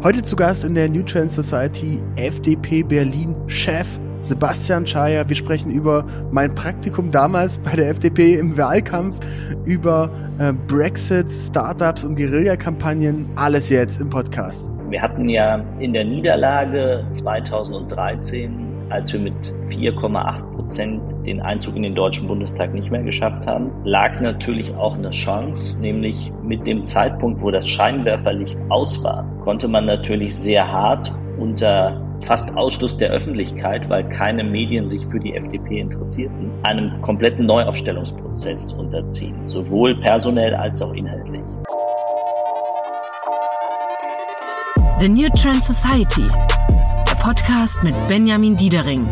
Heute zu Gast in der New Trend Society FDP Berlin Chef Sebastian Schayer. Wir sprechen über mein Praktikum damals bei der FDP im Wahlkampf, über äh, Brexit, Startups und Guerillakampagnen. Alles jetzt im Podcast. Wir hatten ja in der Niederlage 2013 als wir mit 4,8 Prozent den Einzug in den Deutschen Bundestag nicht mehr geschafft haben, lag natürlich auch eine Chance, nämlich mit dem Zeitpunkt, wo das Scheinwerferlicht aus war, konnte man natürlich sehr hart unter fast Ausschluss der Öffentlichkeit, weil keine Medien sich für die FDP interessierten, einem kompletten Neuaufstellungsprozess unterziehen, sowohl personell als auch inhaltlich. The New Trend Society Podcast mit Benjamin Diedering.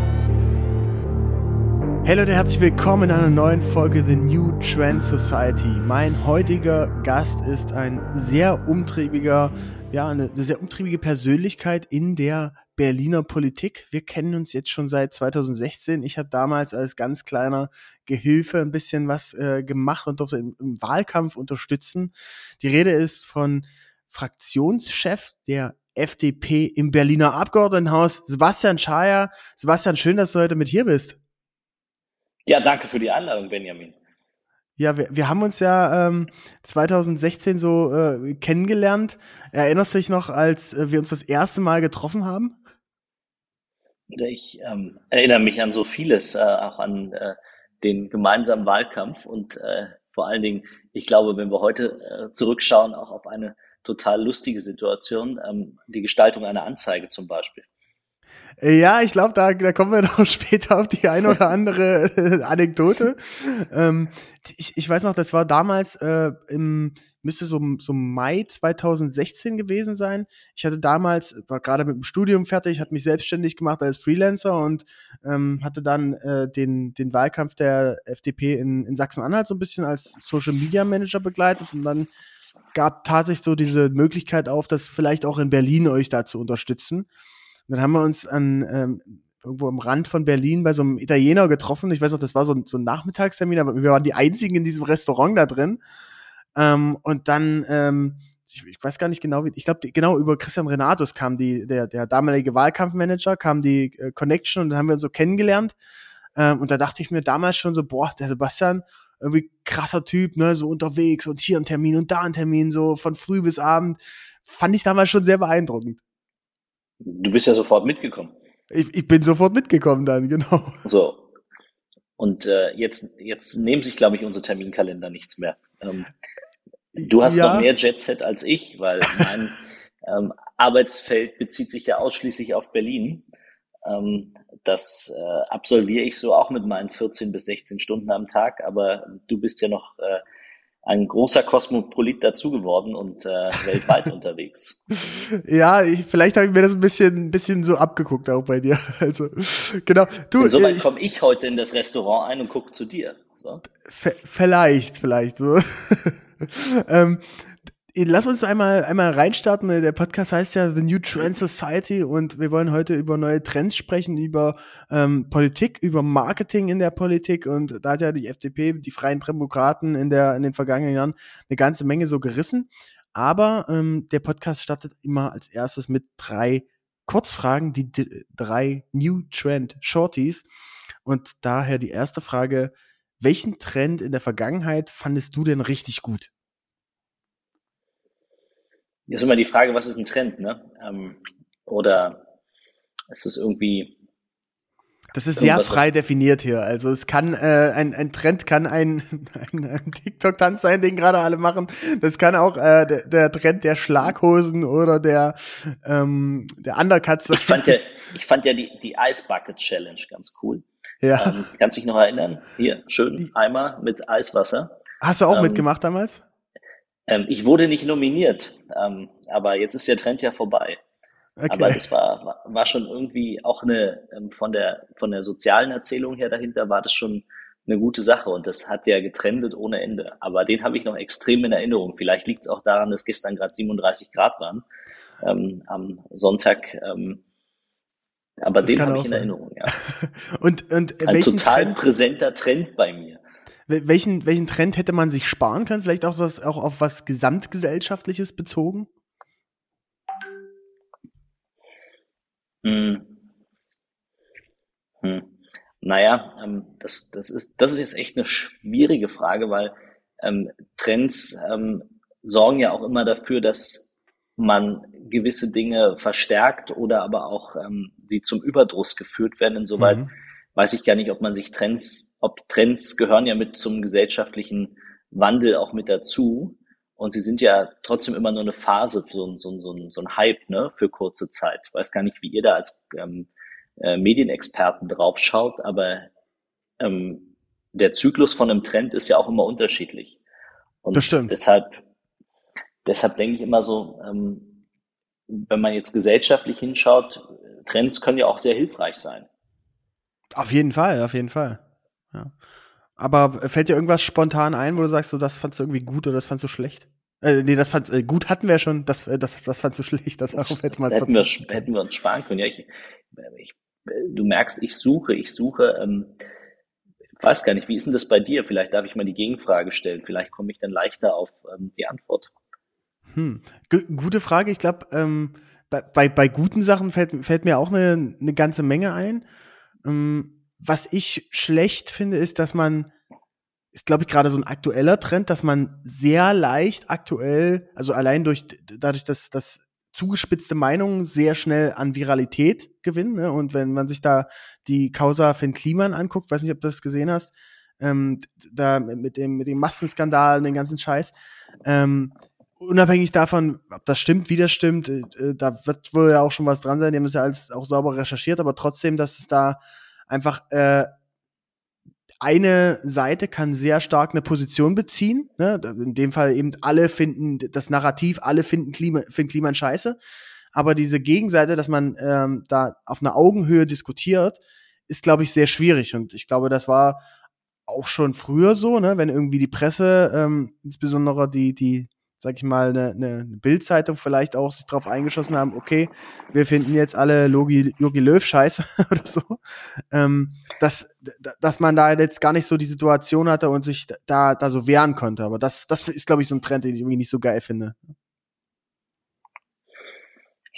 Hey Leute, herzlich willkommen in einer neuen Folge The New Trend Society. Mein heutiger Gast ist ein sehr umtriebiger, ja, eine sehr umtriebige Persönlichkeit in der Berliner Politik. Wir kennen uns jetzt schon seit 2016. Ich habe damals als ganz kleiner Gehilfe ein bisschen was äh, gemacht und durfte im, im Wahlkampf unterstützen. Die Rede ist von Fraktionschef der FDP im Berliner Abgeordnetenhaus, Sebastian Schayer. Sebastian, schön, dass du heute mit hier bist. Ja, danke für die Einladung, Benjamin. Ja, wir, wir haben uns ja ähm, 2016 so äh, kennengelernt. Erinnerst du dich noch, als äh, wir uns das erste Mal getroffen haben? Ich ähm, erinnere mich an so vieles, äh, auch an äh, den gemeinsamen Wahlkampf und äh, vor allen Dingen, ich glaube, wenn wir heute äh, zurückschauen, auch auf eine total lustige Situation, ähm, die Gestaltung einer Anzeige zum Beispiel. Äh, ja, ich glaube, da, da kommen wir noch später auf die eine oder andere äh, Anekdote. Ähm, ich, ich weiß noch, das war damals äh, im, müsste so, so Mai 2016 gewesen sein. Ich hatte damals, war gerade mit dem Studium fertig, hatte mich selbstständig gemacht als Freelancer und ähm, hatte dann äh, den, den Wahlkampf der FDP in, in Sachsen-Anhalt so ein bisschen als Social Media Manager begleitet und dann gab tatsächlich so diese Möglichkeit auf, das vielleicht auch in Berlin euch da zu unterstützen. Und dann haben wir uns an ähm, irgendwo am Rand von Berlin bei so einem Italiener getroffen. Ich weiß noch, das war so ein, so ein Nachmittagstermin, aber wir waren die einzigen in diesem Restaurant da drin. Ähm, und dann, ähm, ich, ich, weiß gar nicht genau, wie, ich glaube, genau über Christian Renatus kam die, der, der damalige Wahlkampfmanager, kam die äh, Connection und dann haben wir uns so kennengelernt. Ähm, und da dachte ich mir damals schon so, boah, der Sebastian, irgendwie krasser Typ, ne, so unterwegs und hier ein Termin und da ein Termin, so von früh bis Abend. Fand ich damals schon sehr beeindruckend. Du bist ja sofort mitgekommen. Ich, ich bin sofort mitgekommen dann, genau. So. Und äh, jetzt, jetzt nehmen sich, glaube ich, unsere Terminkalender nichts mehr. Ähm, du hast ja. noch mehr Jetset als ich, weil mein ähm, Arbeitsfeld bezieht sich ja ausschließlich auf Berlin. Ähm, das äh, absolviere ich so auch mit meinen 14 bis 16 Stunden am Tag, aber du bist ja noch äh, ein großer Kosmopolit dazu geworden und äh, weltweit unterwegs. Ja, ich, vielleicht habe ich mir das ein bisschen, bisschen so abgeguckt auch bei dir. Also genau. Du, Insoweit komme ich heute in das Restaurant ein und gucke zu dir. So. Vielleicht, vielleicht so. ähm, lass uns einmal, einmal reinstarten. Der Podcast heißt ja The New Trend Society und wir wollen heute über neue Trends sprechen, über ähm, Politik, über Marketing in der Politik und da hat ja die FDP, die Freien Demokraten in, der, in den vergangenen Jahren eine ganze Menge so gerissen. Aber ähm, der Podcast startet immer als erstes mit drei Kurzfragen, die drei New Trend Shorties. Und daher die erste Frage, welchen Trend in der Vergangenheit fandest du denn richtig gut? Jetzt ist immer die Frage, was ist ein Trend, ne? Ähm, oder ist es irgendwie. Das ist sehr frei definiert hier. Also es kann äh, ein, ein Trend kann ein, ein, ein TikTok-Tanz sein, den gerade alle machen. Das kann auch äh, der, der Trend der Schlaghosen oder der ähm, der Undercuts sein. Ich fand ja, ich fand ja die, die Ice Bucket Challenge ganz cool. Ja. Ähm, kannst dich noch erinnern? Hier, schön Eimer mit Eiswasser. Hast du auch ähm, mitgemacht damals? Ähm, ich wurde nicht nominiert, ähm, aber jetzt ist der Trend ja vorbei. Okay. Aber das war, war schon irgendwie auch eine, ähm, von der, von der sozialen Erzählung her dahinter war das schon eine gute Sache und das hat ja getrendet ohne Ende. Aber den habe ich noch extrem in Erinnerung. Vielleicht liegt es auch daran, dass gestern gerade 37 Grad waren ähm, am Sonntag. Ähm, aber das den habe ich in Erinnerung, ja. und, und Ein total Trend? präsenter Trend bei mir welchen, welchen Trend hätte man sich sparen können? Vielleicht auch, was, auch auf was Gesamtgesellschaftliches bezogen? Hm. Hm. Naja, ähm, das, das, ist, das ist jetzt echt eine schwierige Frage, weil ähm, Trends ähm, sorgen ja auch immer dafür, dass man gewisse Dinge verstärkt oder aber auch ähm, sie zum Überdruss geführt werden. Insoweit mhm. Weiß ich gar nicht, ob man sich Trends, ob Trends gehören ja mit zum gesellschaftlichen Wandel auch mit dazu. Und sie sind ja trotzdem immer nur eine Phase, so, so, so, so ein Hype ne, für kurze Zeit. Ich weiß gar nicht, wie ihr da als ähm, äh, Medienexperten draufschaut, aber ähm, der Zyklus von einem Trend ist ja auch immer unterschiedlich. Und das stimmt. deshalb, deshalb denke ich immer so, ähm, wenn man jetzt gesellschaftlich hinschaut, Trends können ja auch sehr hilfreich sein. Auf jeden Fall, auf jeden Fall. Ja. Aber fällt dir irgendwas spontan ein, wo du sagst, so, das fandst du irgendwie gut oder das fandst du schlecht? Äh, nee, das fandst äh, gut hatten wir schon, das, äh, das, das fandst du schlecht. Das, das, das hätte, hätten, wir, hätten wir uns sparen können. Ja, ich, ich, du merkst, ich suche, ich suche, ähm, ich weiß gar nicht, wie ist denn das bei dir? Vielleicht darf ich mal die Gegenfrage stellen. Vielleicht komme ich dann leichter auf ähm, die Antwort. Hm. gute Frage. Ich glaube, ähm, bei, bei, bei guten Sachen fällt, fällt mir auch eine, eine ganze Menge ein. Ähm, was ich schlecht finde, ist, dass man, ist glaube ich gerade so ein aktueller Trend, dass man sehr leicht aktuell, also allein durch, dadurch, dass, dass zugespitzte Meinungen sehr schnell an Viralität gewinnen. Ne? Und wenn man sich da die Causa Finn Kliman anguckt, weiß nicht, ob du das gesehen hast, ähm, da mit dem, mit dem Massenskandal und den ganzen Scheiß, ähm, unabhängig davon, ob das stimmt, wie das stimmt, äh, da wird wohl ja auch schon was dran sein, die haben das ja alles auch sauber recherchiert, aber trotzdem, dass es da einfach äh, eine Seite kann sehr stark eine Position beziehen. Ne? In dem Fall eben alle finden das Narrativ, alle finden Klima, finden Klima scheiße. Aber diese Gegenseite, dass man ähm, da auf einer Augenhöhe diskutiert, ist, glaube ich, sehr schwierig. Und ich glaube, das war auch schon früher so, ne? wenn irgendwie die Presse, ähm, insbesondere die, die sag ich mal, eine, eine Bildzeitung vielleicht auch sich drauf eingeschossen haben, okay, wir finden jetzt alle Logi, Jogi Löw scheiße oder so, ähm, dass, dass man da jetzt gar nicht so die Situation hatte und sich da, da so wehren konnte. Aber das, das ist, glaube ich, so ein Trend, den ich irgendwie nicht so geil finde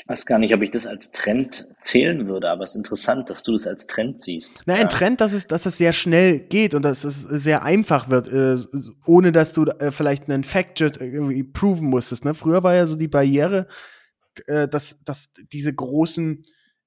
weiß gar nicht, ob ich das als Trend zählen würde, aber es ist interessant, dass du das als Trend siehst. Na, ein ja. Trend, dass es, dass es sehr schnell geht und dass es sehr einfach wird, äh, ohne dass du äh, vielleicht einen Fact-Jet irgendwie proven musstest. Ne? Früher war ja so die Barriere, äh, dass, dass diese großen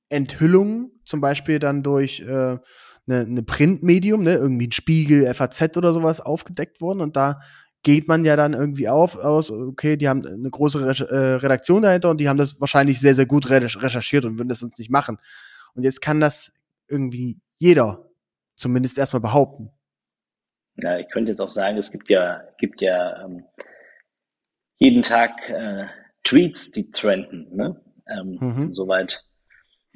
Enthüllungen, zum Beispiel dann durch äh, eine, eine Printmedium, ne, irgendwie ein Spiegel, FAZ oder sowas aufgedeckt wurden und da geht man ja dann irgendwie auf aus, okay, die haben eine große äh, Redaktion dahinter und die haben das wahrscheinlich sehr, sehr gut recherchiert und würden das sonst nicht machen. Und jetzt kann das irgendwie jeder zumindest erstmal behaupten. Ja, ich könnte jetzt auch sagen, es gibt ja, gibt ja ähm, jeden Tag äh, Tweets, die trenden. Ne? Ähm, mhm. Insoweit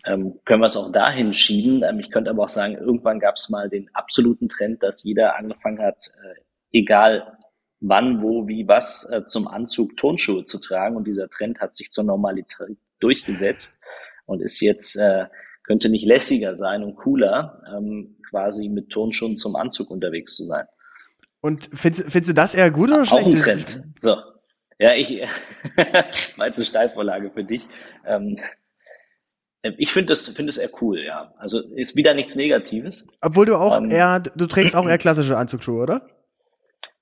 ähm, können wir es auch dahin schieben. Ähm, ich könnte aber auch sagen, irgendwann gab es mal den absoluten Trend, dass jeder angefangen hat, äh, egal wann, wo, wie, was äh, zum Anzug Turnschuhe zu tragen. Und dieser Trend hat sich zur Normalität durchgesetzt und ist jetzt, äh, könnte nicht lässiger sein und cooler, ähm, quasi mit Turnschuhen zum Anzug unterwegs zu sein. Und findest, findest du das eher gut oder schlecht? Auch ein Trend. So. Ja, ich, mal zur Steilvorlage für dich. Ähm, ich finde das, finde es eher cool, ja. Also ist wieder nichts Negatives. Obwohl du auch ähm, eher, du trägst auch eher klassische Anzugsschuhe, oder?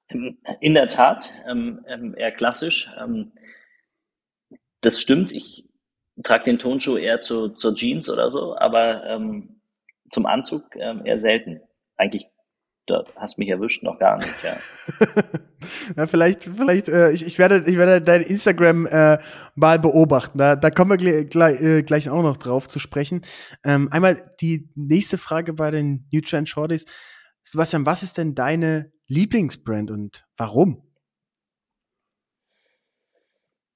In der Tat, ähm, ähm, eher klassisch. Ähm, das stimmt, ich trage den Tonschuh eher zu, zur Jeans oder so, aber ähm, zum Anzug ähm, eher selten. Eigentlich, da hast mich erwischt, noch gar nicht, ja. ja vielleicht, vielleicht, äh, ich, ich, werde, ich werde dein Instagram äh, mal beobachten. Da, da kommen wir gleich, äh, gleich auch noch drauf zu sprechen. Ähm, einmal die nächste Frage bei den New Trend Shorties. Sebastian, was ist denn deine Lieblingsbrand und warum?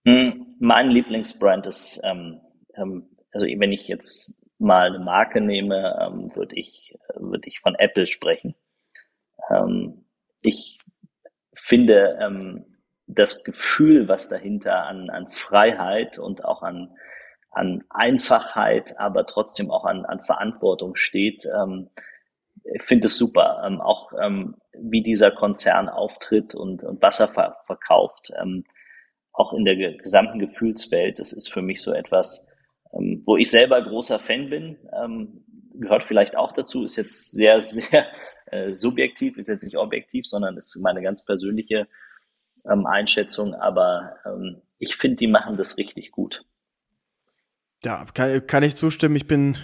Hm, mein Lieblingsbrand ist, ähm, ähm, also wenn ich jetzt mal eine Marke nehme, ähm, würde ich, würde ich von Apple sprechen. Ähm, ich finde ähm, das Gefühl, was dahinter an, an Freiheit und auch an, an Einfachheit, aber trotzdem auch an, an Verantwortung steht, ähm, finde es super, ähm, auch ähm, wie dieser Konzern auftritt und, und was er ver verkauft, ähm, auch in der gesamten Gefühlswelt. Das ist für mich so etwas, ähm, wo ich selber großer Fan bin, ähm, gehört vielleicht auch dazu, ist jetzt sehr, sehr äh, subjektiv, ist jetzt nicht objektiv, sondern ist meine ganz persönliche ähm, Einschätzung, aber ähm, ich finde, die machen das richtig gut. Ja, kann, kann ich zustimmen. Ich bin,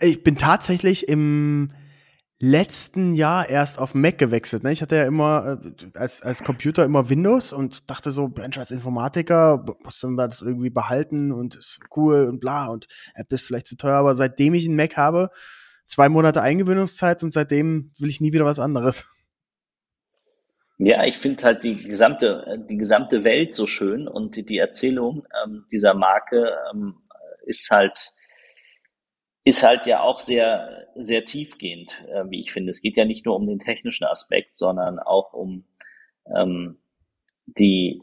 ich bin tatsächlich im letzten Jahr erst auf Mac gewechselt. Ne? Ich hatte ja immer äh, als, als Computer immer Windows und dachte so, Mensch, als Informatiker muss dann das irgendwie behalten und ist cool und bla und App ist vielleicht zu teuer, aber seitdem ich einen Mac habe, zwei Monate Eingewöhnungszeit und seitdem will ich nie wieder was anderes. Ja, ich finde halt die gesamte, die gesamte Welt so schön und die, die Erzählung ähm, dieser Marke ähm, ist halt ist halt ja auch sehr, sehr tiefgehend, äh, wie ich finde. Es geht ja nicht nur um den technischen Aspekt, sondern auch um ähm, die,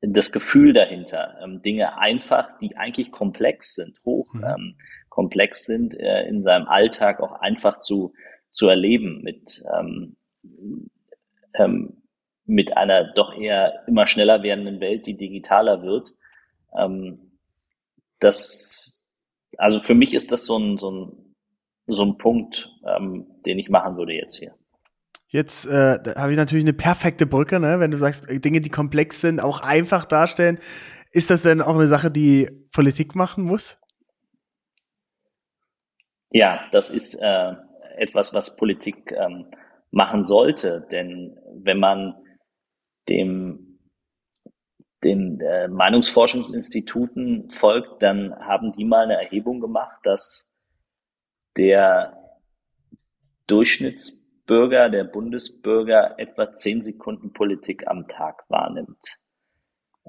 das Gefühl dahinter, ähm, Dinge einfach, die eigentlich komplex sind, hoch mhm. ähm, komplex sind, äh, in seinem Alltag auch einfach zu, zu erleben mit, ähm, ähm, mit einer doch eher immer schneller werdenden Welt, die digitaler wird. Ähm, das also für mich ist das so ein, so ein, so ein Punkt, ähm, den ich machen würde jetzt hier. Jetzt äh, habe ich natürlich eine perfekte Brücke, ne? wenn du sagst, äh, Dinge, die komplex sind, auch einfach darstellen. Ist das denn auch eine Sache, die Politik machen muss? Ja, das ist äh, etwas, was Politik ähm, machen sollte. Denn wenn man dem den äh, Meinungsforschungsinstituten folgt, dann haben die mal eine Erhebung gemacht, dass der Durchschnittsbürger, der Bundesbürger etwa zehn Sekunden Politik am Tag wahrnimmt.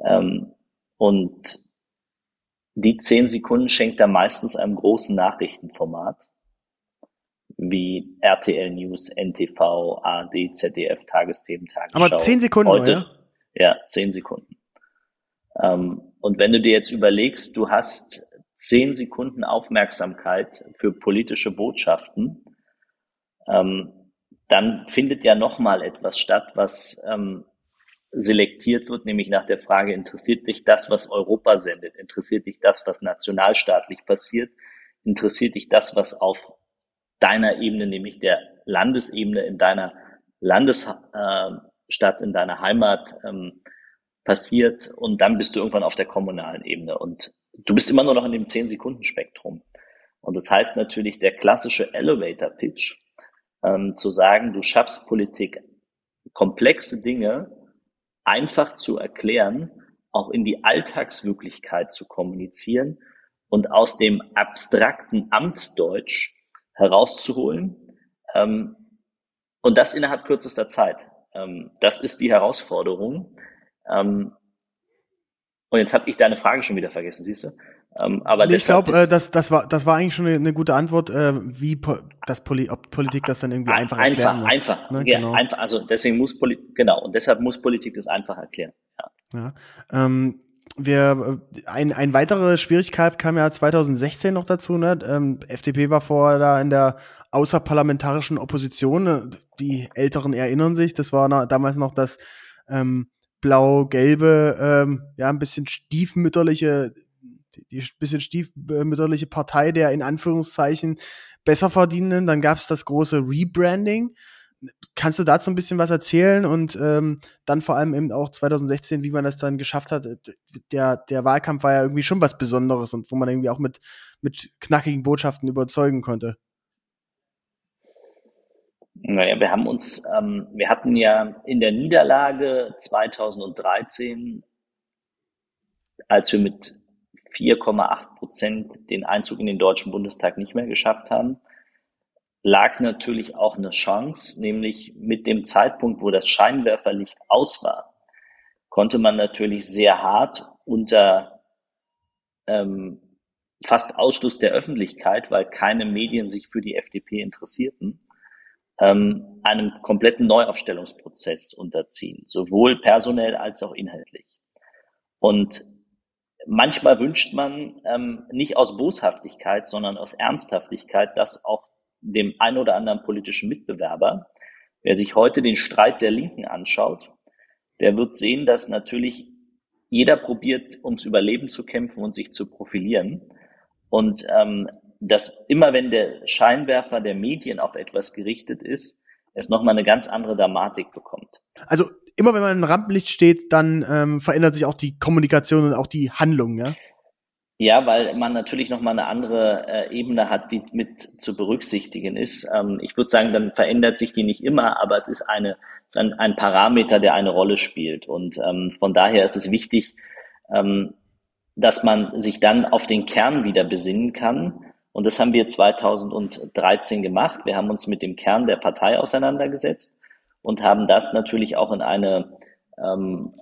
Ähm, und die zehn Sekunden schenkt er meistens einem großen Nachrichtenformat wie RTL News, NTV, ARD, ZDF, Tagesthemen, Tagesschau. Aber zehn Sekunden, Heute, ja? Ja, zehn Sekunden. Ähm, und wenn du dir jetzt überlegst, du hast zehn Sekunden Aufmerksamkeit für politische Botschaften, ähm, dann findet ja nochmal etwas statt, was ähm, selektiert wird, nämlich nach der Frage, interessiert dich das, was Europa sendet? Interessiert dich das, was nationalstaatlich passiert? Interessiert dich das, was auf deiner Ebene, nämlich der Landesebene in deiner Landesstadt, in deiner Heimat ähm, passiert und dann bist du irgendwann auf der kommunalen Ebene und du bist immer nur noch in dem 10-Sekunden-Spektrum. Und das heißt natürlich, der klassische Elevator-Pitch, ähm, zu sagen, du schaffst Politik, komplexe Dinge einfach zu erklären, auch in die Alltagswirklichkeit zu kommunizieren und aus dem abstrakten Amtsdeutsch herauszuholen. Ähm, und das innerhalb kürzester Zeit. Ähm, das ist die Herausforderung. Ähm, und jetzt habe ich deine Frage schon wieder vergessen, siehst du? Ähm, aber ich glaube, äh, das, das, war, das war eigentlich schon eine, eine gute Antwort, äh, wie po das Poli ob Politik das dann irgendwie einfach, einfach erklären muss. Einfach, ne? ja, genau. einfach. Also deswegen muss Politik, genau, und deshalb muss Politik das einfach erklären. Ja. ja ähm, wir, ein, ein weitere Schwierigkeit kam ja 2016 noch dazu, ne? Ähm, FDP war vorher da in der außerparlamentarischen Opposition. Ne? Die Älteren erinnern sich, das war na, damals noch das ähm, blau-gelbe, ähm, ja, ein bisschen stiefmütterliche, die, bisschen stiefmütterliche Partei der in Anführungszeichen besser verdienenden. Dann gab es das große Rebranding. Kannst du dazu ein bisschen was erzählen und ähm, dann vor allem eben auch 2016, wie man das dann geschafft hat? Der, der Wahlkampf war ja irgendwie schon was Besonderes und wo man irgendwie auch mit, mit knackigen Botschaften überzeugen konnte. Naja, wir haben uns, ähm, wir hatten ja in der Niederlage 2013, als wir mit 4,8 Prozent den Einzug in den Deutschen Bundestag nicht mehr geschafft haben, lag natürlich auch eine Chance, nämlich mit dem Zeitpunkt, wo das Scheinwerferlicht aus war, konnte man natürlich sehr hart unter ähm, fast Ausschluss der Öffentlichkeit, weil keine Medien sich für die FDP interessierten, ähm, einem kompletten Neuaufstellungsprozess unterziehen, sowohl personell als auch inhaltlich. Und manchmal wünscht man ähm, nicht aus Boshaftigkeit, sondern aus Ernsthaftigkeit, dass auch dem ein oder anderen politischen Mitbewerber, wer sich heute den Streit der Linken anschaut, der wird sehen, dass natürlich jeder probiert, ums Überleben zu kämpfen und sich zu profilieren. Und ähm, dass immer wenn der Scheinwerfer der Medien auf etwas gerichtet ist, es nochmal eine ganz andere Dramatik bekommt. Also immer wenn man im Rampenlicht steht, dann ähm, verändert sich auch die Kommunikation und auch die Handlung, ja? Ja, weil man natürlich nochmal eine andere äh, Ebene hat, die mit zu berücksichtigen ist. Ähm, ich würde sagen, dann verändert sich die nicht immer, aber es ist, eine, ist ein, ein Parameter, der eine Rolle spielt. Und ähm, von daher ist es wichtig, ähm, dass man sich dann auf den Kern wieder besinnen kann. Und das haben wir 2013 gemacht. Wir haben uns mit dem Kern der Partei auseinandergesetzt und haben das natürlich auch in eine ähm,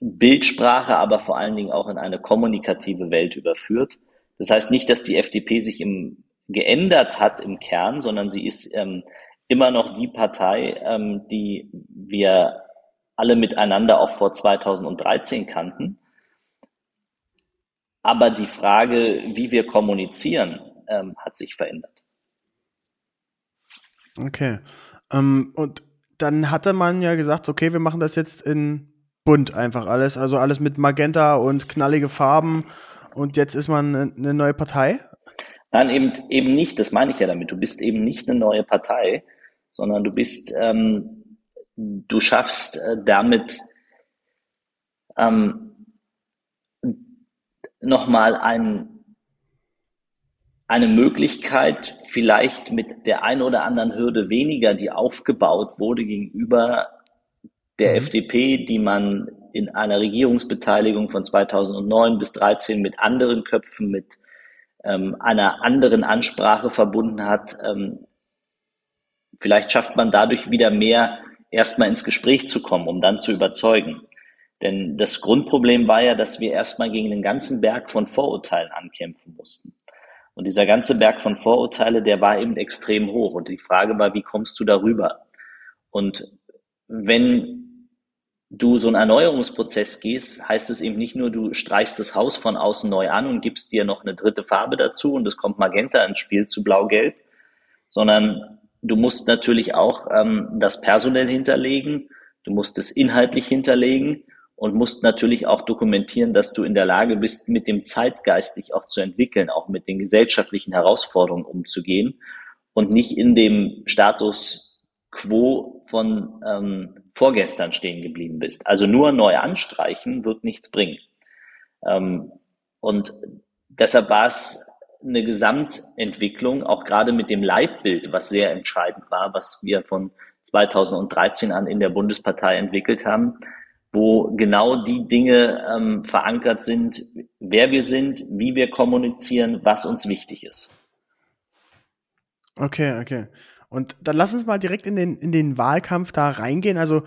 Bildsprache, aber vor allen Dingen auch in eine kommunikative Welt überführt. Das heißt nicht, dass die FDP sich im, geändert hat im Kern, sondern sie ist ähm, immer noch die Partei, ähm, die wir alle miteinander auch vor 2013 kannten. Aber die Frage, wie wir kommunizieren, ähm, hat sich verändert. Okay. Ähm, und dann hatte man ja gesagt, okay, wir machen das jetzt in bunt einfach alles. Also alles mit Magenta und knallige Farben. Und jetzt ist man eine neue Partei? Nein, eben, eben nicht. Das meine ich ja damit. Du bist eben nicht eine neue Partei, sondern du bist, ähm, du schaffst äh, damit ähm, nochmal ein, eine Möglichkeit, vielleicht mit der einen oder anderen Hürde weniger, die aufgebaut wurde gegenüber der mhm. FDP, die man in einer Regierungsbeteiligung von 2009 bis 2013 mit anderen Köpfen, mit ähm, einer anderen Ansprache verbunden hat. Ähm, vielleicht schafft man dadurch wieder mehr, erstmal ins Gespräch zu kommen, um dann zu überzeugen. Denn das Grundproblem war ja, dass wir erstmal gegen den ganzen Berg von Vorurteilen ankämpfen mussten. Und dieser ganze Berg von Vorurteile, der war eben extrem hoch. Und die Frage war, wie kommst du darüber? Und wenn du so einen Erneuerungsprozess gehst, heißt es eben nicht nur, du streichst das Haus von außen neu an und gibst dir noch eine dritte Farbe dazu und es kommt Magenta ins Spiel zu Blau-Gelb, sondern du musst natürlich auch ähm, das personell hinterlegen, du musst es inhaltlich hinterlegen und musst natürlich auch dokumentieren, dass du in der Lage bist, mit dem Zeitgeist dich auch zu entwickeln, auch mit den gesellschaftlichen Herausforderungen umzugehen und nicht in dem Status quo von ähm, vorgestern stehen geblieben bist. Also nur neu anstreichen wird nichts bringen. Ähm, und deshalb war es eine Gesamtentwicklung, auch gerade mit dem Leitbild, was sehr entscheidend war, was wir von 2013 an in der Bundespartei entwickelt haben, wo genau die Dinge ähm, verankert sind, wer wir sind, wie wir kommunizieren, was uns wichtig ist. Okay, okay. Und dann lass uns mal direkt in den, in den Wahlkampf da reingehen. Also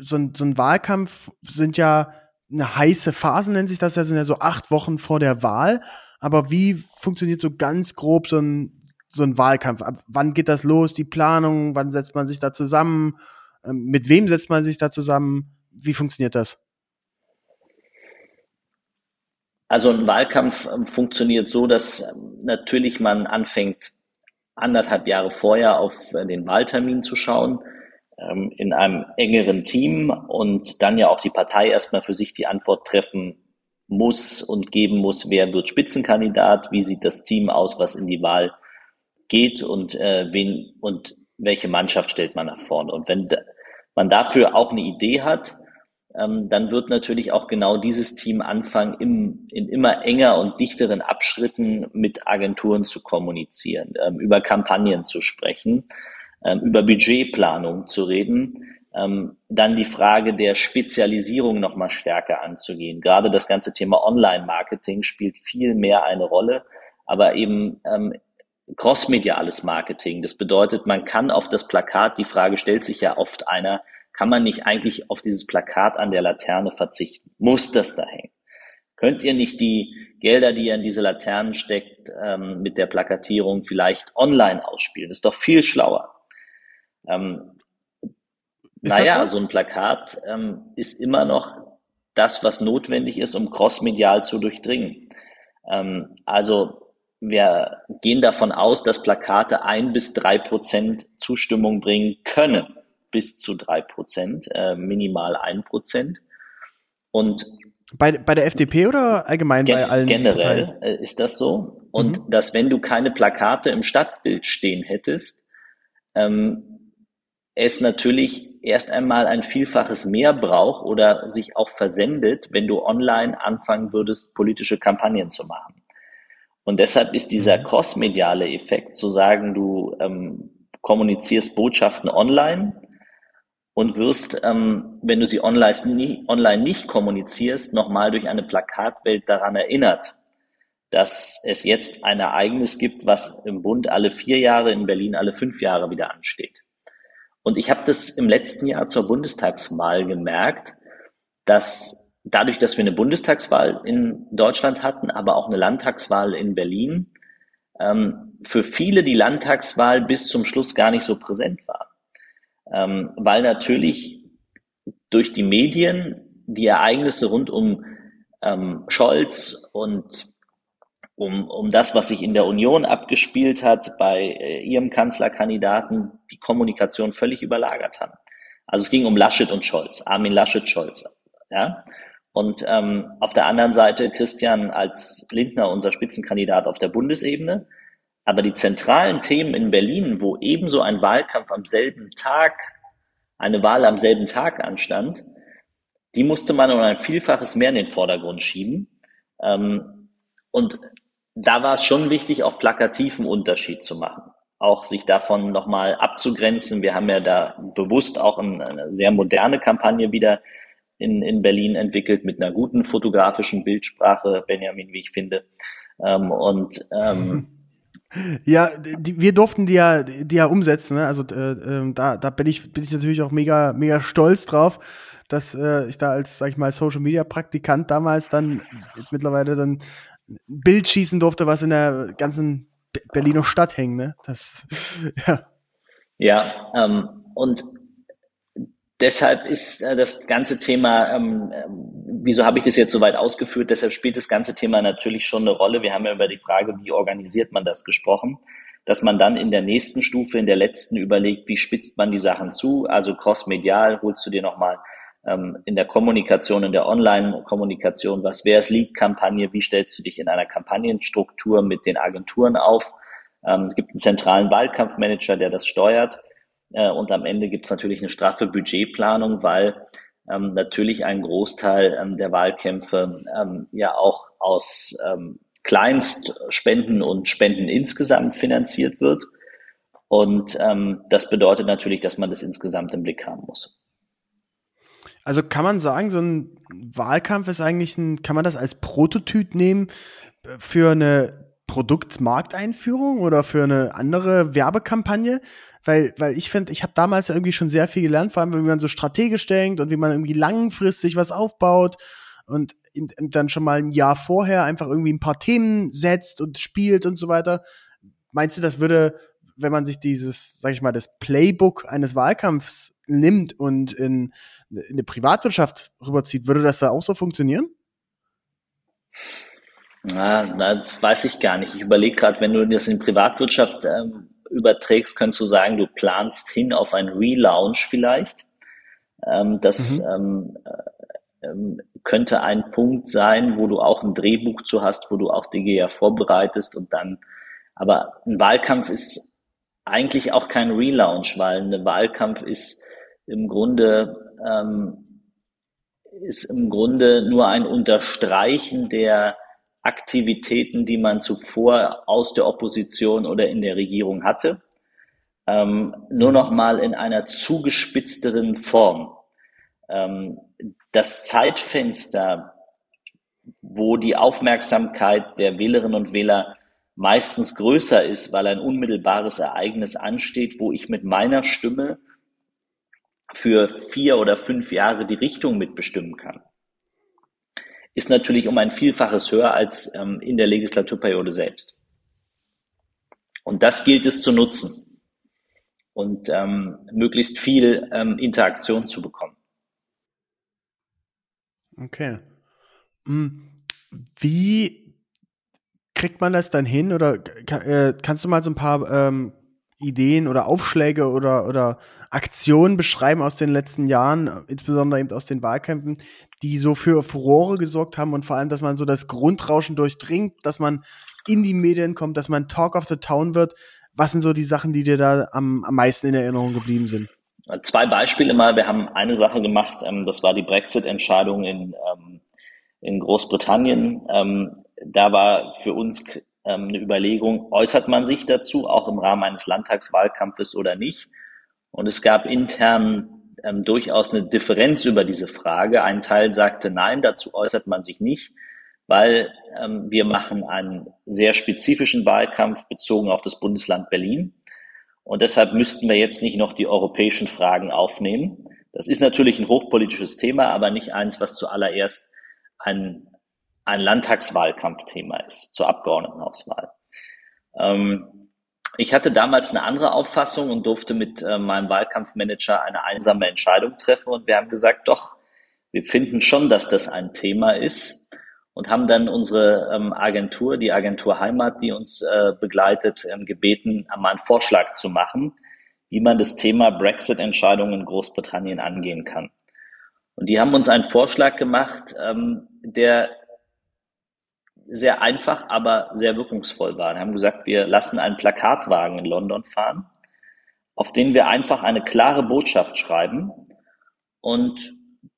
so ein, so ein Wahlkampf sind ja eine heiße Phase, nennt sich das ja, sind ja so acht Wochen vor der Wahl. Aber wie funktioniert so ganz grob so ein, so ein Wahlkampf? Ab wann geht das los? Die Planung? Wann setzt man sich da zusammen? Ähm, mit wem setzt man sich da zusammen? Wie funktioniert das? Also ein Wahlkampf ähm, funktioniert so, dass ähm, natürlich man anfängt, anderthalb Jahre vorher auf äh, den Wahltermin zu schauen, ähm, in einem engeren Team und dann ja auch die Partei erstmal für sich die Antwort treffen muss und geben muss, wer wird Spitzenkandidat, wie sieht das Team aus, was in die Wahl geht und äh, wen und welche Mannschaft stellt man nach vorne. Und wenn man dafür auch eine Idee hat, ähm, dann wird natürlich auch genau dieses Team anfangen, im, in immer enger und dichteren Abschritten mit Agenturen zu kommunizieren, ähm, über Kampagnen zu sprechen, ähm, über Budgetplanung zu reden, ähm, dann die Frage der Spezialisierung nochmal stärker anzugehen. Gerade das ganze Thema Online-Marketing spielt viel mehr eine Rolle, aber eben ähm, crossmediales Marketing. Das bedeutet, man kann auf das Plakat, die Frage stellt sich ja oft einer, kann man nicht eigentlich auf dieses Plakat an der Laterne verzichten? Muss das da hängen? Könnt ihr nicht die Gelder, die ihr in diese Laternen steckt, ähm, mit der Plakatierung vielleicht online ausspielen? Das ist doch viel schlauer. Ähm, naja, so? so? ein Plakat ähm, ist immer noch das, was notwendig ist, um crossmedial zu durchdringen. Ähm, also wir gehen davon aus, dass Plakate ein bis drei Prozent Zustimmung bringen können bis zu drei Prozent, äh, minimal ein Prozent. Und Bei, bei der FDP oder allgemein Gen bei allen? Generell Parteien? Äh, ist das so. Und mhm. dass wenn du keine Plakate im Stadtbild stehen hättest, ähm, es natürlich erst einmal ein Vielfaches mehr braucht oder sich auch versendet, wenn du online anfangen würdest, politische Kampagnen zu machen. Und deshalb ist dieser mhm. crossmediale Effekt, zu sagen, du ähm, kommunizierst Botschaften online und wirst, ähm, wenn du sie online nicht, online nicht kommunizierst, nochmal durch eine Plakatwelt daran erinnert, dass es jetzt ein Ereignis gibt, was im Bund alle vier Jahre, in Berlin alle fünf Jahre wieder ansteht. Und ich habe das im letzten Jahr zur Bundestagswahl gemerkt, dass dadurch, dass wir eine Bundestagswahl in Deutschland hatten, aber auch eine Landtagswahl in Berlin, ähm, für viele die Landtagswahl bis zum Schluss gar nicht so präsent war. Ähm, weil natürlich durch die Medien die Ereignisse rund um ähm, Scholz und um, um das, was sich in der Union abgespielt hat, bei äh, ihrem Kanzlerkandidaten die Kommunikation völlig überlagert haben. Also es ging um Laschet und Scholz, Armin Laschet Scholz. Ja? Und ähm, auf der anderen Seite Christian als Lindner, unser Spitzenkandidat auf der Bundesebene. Aber die zentralen Themen in Berlin, wo ebenso ein Wahlkampf am selben Tag, eine Wahl am selben Tag anstand, die musste man um ein Vielfaches mehr in den Vordergrund schieben. Ähm, und da war es schon wichtig, auch plakativen Unterschied zu machen. Auch sich davon nochmal abzugrenzen. Wir haben ja da bewusst auch eine sehr moderne Kampagne wieder in, in Berlin entwickelt mit einer guten fotografischen Bildsprache, Benjamin, wie ich finde. Ähm, und ähm, ja, die, wir durften die ja, die ja umsetzen. Ne? Also äh, äh, da, da bin ich, bin ich natürlich auch mega, mega stolz drauf, dass äh, ich da als, sag ich mal, Social Media Praktikant damals dann jetzt mittlerweile dann Bild schießen durfte, was in der ganzen Berliner Stadt hängt. Ne? Das, ja. Ja, ähm, und deshalb ist äh, das ganze Thema, ähm, ähm, wieso habe ich das jetzt so weit ausgeführt? Deshalb spielt das ganze Thema natürlich schon eine Rolle. Wir haben ja über die Frage, wie organisiert man das gesprochen, dass man dann in der nächsten Stufe, in der letzten überlegt, wie spitzt man die Sachen zu? Also crossmedial holst du dir nochmal ähm, in der Kommunikation, in der Online-Kommunikation, was wäre es Lead-Kampagne, wie stellst du dich in einer Kampagnenstruktur mit den Agenturen auf? Ähm, es gibt einen zentralen Wahlkampfmanager, der das steuert. Äh, und am Ende gibt es natürlich eine straffe Budgetplanung, weil ähm, natürlich ein Großteil ähm, der Wahlkämpfe ähm, ja auch aus ähm, Kleinstspenden und Spenden insgesamt finanziert wird. Und ähm, das bedeutet natürlich, dass man das insgesamt im Blick haben muss. Also kann man sagen, so ein Wahlkampf ist eigentlich ein, kann man das als Prototyp nehmen für eine Produktmarkteinführung oder für eine andere Werbekampagne? Weil, weil ich finde, ich habe damals irgendwie schon sehr viel gelernt, vor allem, wie man so strategisch denkt und wie man irgendwie langfristig was aufbaut und, und dann schon mal ein Jahr vorher einfach irgendwie ein paar Themen setzt und spielt und so weiter. Meinst du, das würde, wenn man sich dieses, sag ich mal, das Playbook eines Wahlkampfs nimmt und in, in eine Privatwirtschaft rüberzieht, würde das da auch so funktionieren? Na, das weiß ich gar nicht. Ich überlege gerade, wenn du das in Privatwirtschaft ähm, überträgst, könntest du sagen, du planst hin auf ein Relaunch vielleicht. Ähm, das mhm. ähm, äh, ähm, könnte ein Punkt sein, wo du auch ein Drehbuch zu hast, wo du auch Dinge ja vorbereitest und dann, aber ein Wahlkampf ist eigentlich auch kein Relaunch, weil ein Wahlkampf ist im Grunde ähm, ist im Grunde nur ein Unterstreichen der Aktivitäten, die man zuvor aus der Opposition oder in der Regierung hatte, ähm, nur noch mal in einer zugespitzteren Form. Ähm, das Zeitfenster, wo die Aufmerksamkeit der Wählerinnen und Wähler meistens größer ist, weil ein unmittelbares Ereignis ansteht, wo ich mit meiner Stimme für vier oder fünf Jahre die Richtung mitbestimmen kann, ist natürlich um ein Vielfaches höher als ähm, in der Legislaturperiode selbst. Und das gilt es zu nutzen und ähm, möglichst viel ähm, Interaktion zu bekommen. Okay. Hm, wie kriegt man das dann hin? Oder äh, kannst du mal so ein paar ähm, Ideen oder Aufschläge oder, oder Aktionen beschreiben aus den letzten Jahren, insbesondere eben aus den Wahlkämpfen, die so für Furore gesorgt haben und vor allem, dass man so das Grundrauschen durchdringt, dass man in die Medien kommt, dass man Talk of the Town wird. Was sind so die Sachen, die dir da am, am meisten in Erinnerung geblieben sind? Zwei Beispiele mal. Wir haben eine Sache gemacht, ähm, das war die Brexit-Entscheidung in, ähm, in Großbritannien. Ähm, da war für uns ähm, eine Überlegung, äußert man sich dazu, auch im Rahmen eines Landtagswahlkampfes oder nicht? Und es gab intern ähm, durchaus eine Differenz über diese Frage. Ein Teil sagte, nein, dazu äußert man sich nicht, weil ähm, wir machen einen sehr spezifischen Wahlkampf bezogen auf das Bundesland Berlin. Und deshalb müssten wir jetzt nicht noch die europäischen Fragen aufnehmen. Das ist natürlich ein hochpolitisches Thema, aber nicht eins, was zuallererst ein ein Landtagswahlkampfthema ist zur Abgeordnetenhauswahl. Ähm, ich hatte damals eine andere Auffassung und durfte mit äh, meinem Wahlkampfmanager eine einsame Entscheidung treffen und wir haben gesagt, doch, wir finden schon, dass das ein Thema ist und haben dann unsere ähm, Agentur, die Agentur Heimat, die uns äh, begleitet, ähm, gebeten, einmal einen Vorschlag zu machen, wie man das Thema Brexit-Entscheidungen in Großbritannien angehen kann. Und die haben uns einen Vorschlag gemacht, ähm, der sehr einfach, aber sehr wirkungsvoll waren. Wir haben gesagt, wir lassen einen Plakatwagen in London fahren, auf den wir einfach eine klare Botschaft schreiben und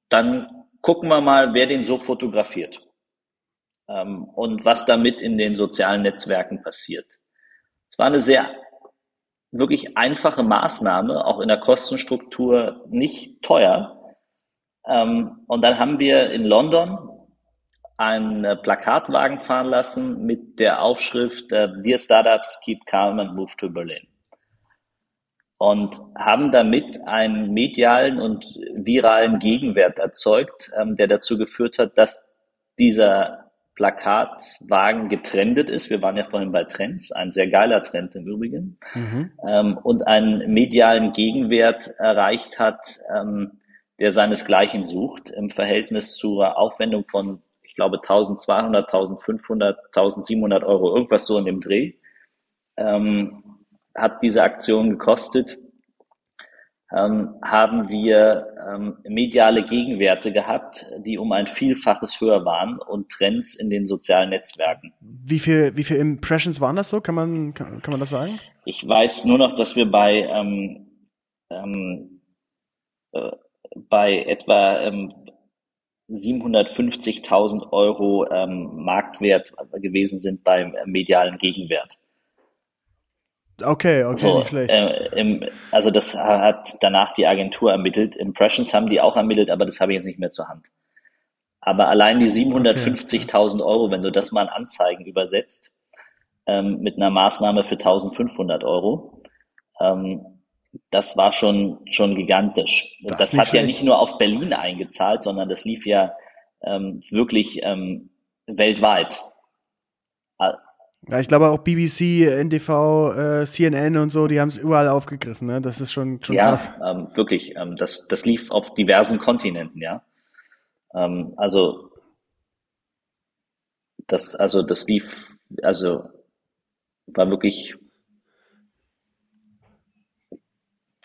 dann gucken wir mal, wer den so fotografiert ähm, und was damit in den sozialen Netzwerken passiert. Es war eine sehr wirklich einfache Maßnahme, auch in der Kostenstruktur nicht teuer. Ähm, und dann haben wir in London einen äh, Plakatwagen fahren lassen mit der Aufschrift äh, Dear Startups, keep calm and move to Berlin. Und haben damit einen medialen und viralen Gegenwert erzeugt, ähm, der dazu geführt hat, dass dieser Plakatwagen getrendet ist. Wir waren ja vorhin bei Trends, ein sehr geiler Trend im Übrigen. Mhm. Ähm, und einen medialen Gegenwert erreicht hat, ähm, der seinesgleichen sucht im Verhältnis zur Aufwendung von ich glaube 1200, 1500, 1700 Euro, irgendwas so in dem Dreh, ähm, hat diese Aktion gekostet, ähm, haben wir ähm, mediale Gegenwerte gehabt, die um ein Vielfaches höher waren und Trends in den sozialen Netzwerken. Wie viel, wie viel Impressions waren das so? Kann man, kann, kann man das sagen? Ich weiß nur noch, dass wir bei, ähm, ähm, äh, bei etwa ähm, 750.000 Euro ähm, Marktwert gewesen sind beim medialen Gegenwert. Okay, okay, so, nicht schlecht. Äh, im, also das hat danach die Agentur ermittelt. Impressions haben die auch ermittelt, aber das habe ich jetzt nicht mehr zur Hand. Aber allein die 750.000 okay. Euro, wenn du das mal in Anzeigen übersetzt, ähm, mit einer Maßnahme für 1.500 Euro, ähm, das war schon, schon gigantisch. Das, das hat schlecht. ja nicht nur auf Berlin eingezahlt, sondern das lief ja ähm, wirklich ähm, weltweit. Ja, ich glaube auch BBC, NTV, äh, CNN und so, die haben es überall aufgegriffen. Ne? Das ist schon, schon ja, krass. Ja, ähm, wirklich. Ähm, das, das lief auf diversen Kontinenten, ja. Ähm, also das, also das lief, also war wirklich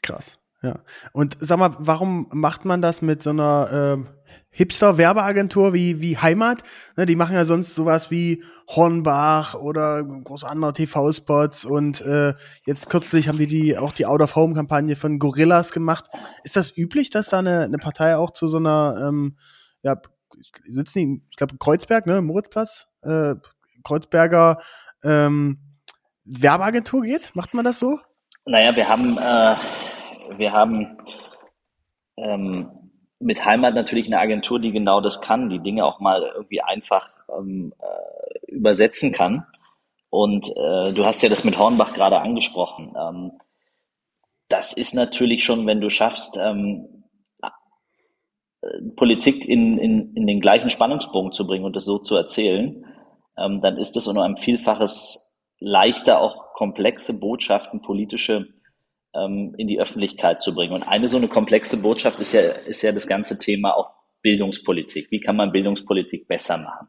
Krass. Ja. Und sag mal, warum macht man das mit so einer äh, Hipster-Werbeagentur wie, wie Heimat? Ne, die machen ja sonst sowas wie Hornbach oder groß andere TV-Spots und äh, jetzt kürzlich haben die, die auch die Out-of-Home-Kampagne von Gorillas gemacht. Ist das üblich, dass da eine, eine Partei auch zu so einer, ähm, ja, sitzen die, ich glaube, Kreuzberg, ne, Moritzplatz, äh, Kreuzberger ähm, Werbeagentur geht? Macht man das so? Naja, wir haben äh wir haben ähm, mit Heimat natürlich eine Agentur, die genau das kann, die Dinge auch mal irgendwie einfach ähm, äh, übersetzen kann. Und äh, du hast ja das mit Hornbach gerade angesprochen. Ähm, das ist natürlich schon, wenn du schaffst, ähm, äh, Politik in, in, in den gleichen Spannungsbogen zu bringen und das so zu erzählen, ähm, dann ist es um ein Vielfaches leichter, auch komplexe Botschaften, politische ähm, in die Öffentlichkeit zu bringen. Und eine so eine komplexe Botschaft ist ja, ist ja das ganze Thema auch Bildungspolitik. Wie kann man Bildungspolitik besser machen?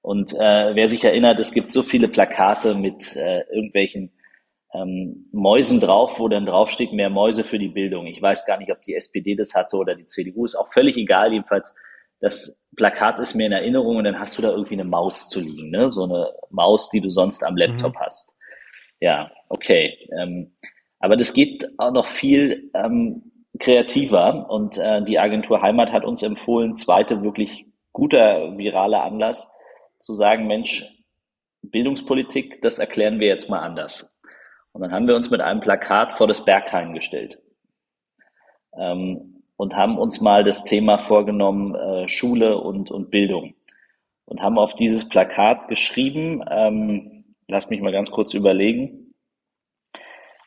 Und äh, wer sich erinnert, es gibt so viele Plakate mit äh, irgendwelchen ähm, Mäusen drauf, wo dann draufsteht, mehr Mäuse für die Bildung. Ich weiß gar nicht, ob die SPD das hatte oder die CDU, ist auch völlig egal. Jedenfalls, das Plakat ist mir in Erinnerung und dann hast du da irgendwie eine Maus zu liegen, ne? so eine Maus, die du sonst am Laptop mhm. hast. Ja, okay. Ähm, aber das geht auch noch viel ähm, kreativer und äh, die Agentur Heimat hat uns empfohlen, zweite wirklich guter viraler Anlass, zu sagen, Mensch, Bildungspolitik, das erklären wir jetzt mal anders. Und dann haben wir uns mit einem Plakat vor das Bergheim gestellt ähm, und haben uns mal das Thema vorgenommen, äh, Schule und, und Bildung. Und haben auf dieses Plakat geschrieben, ähm, lass mich mal ganz kurz überlegen,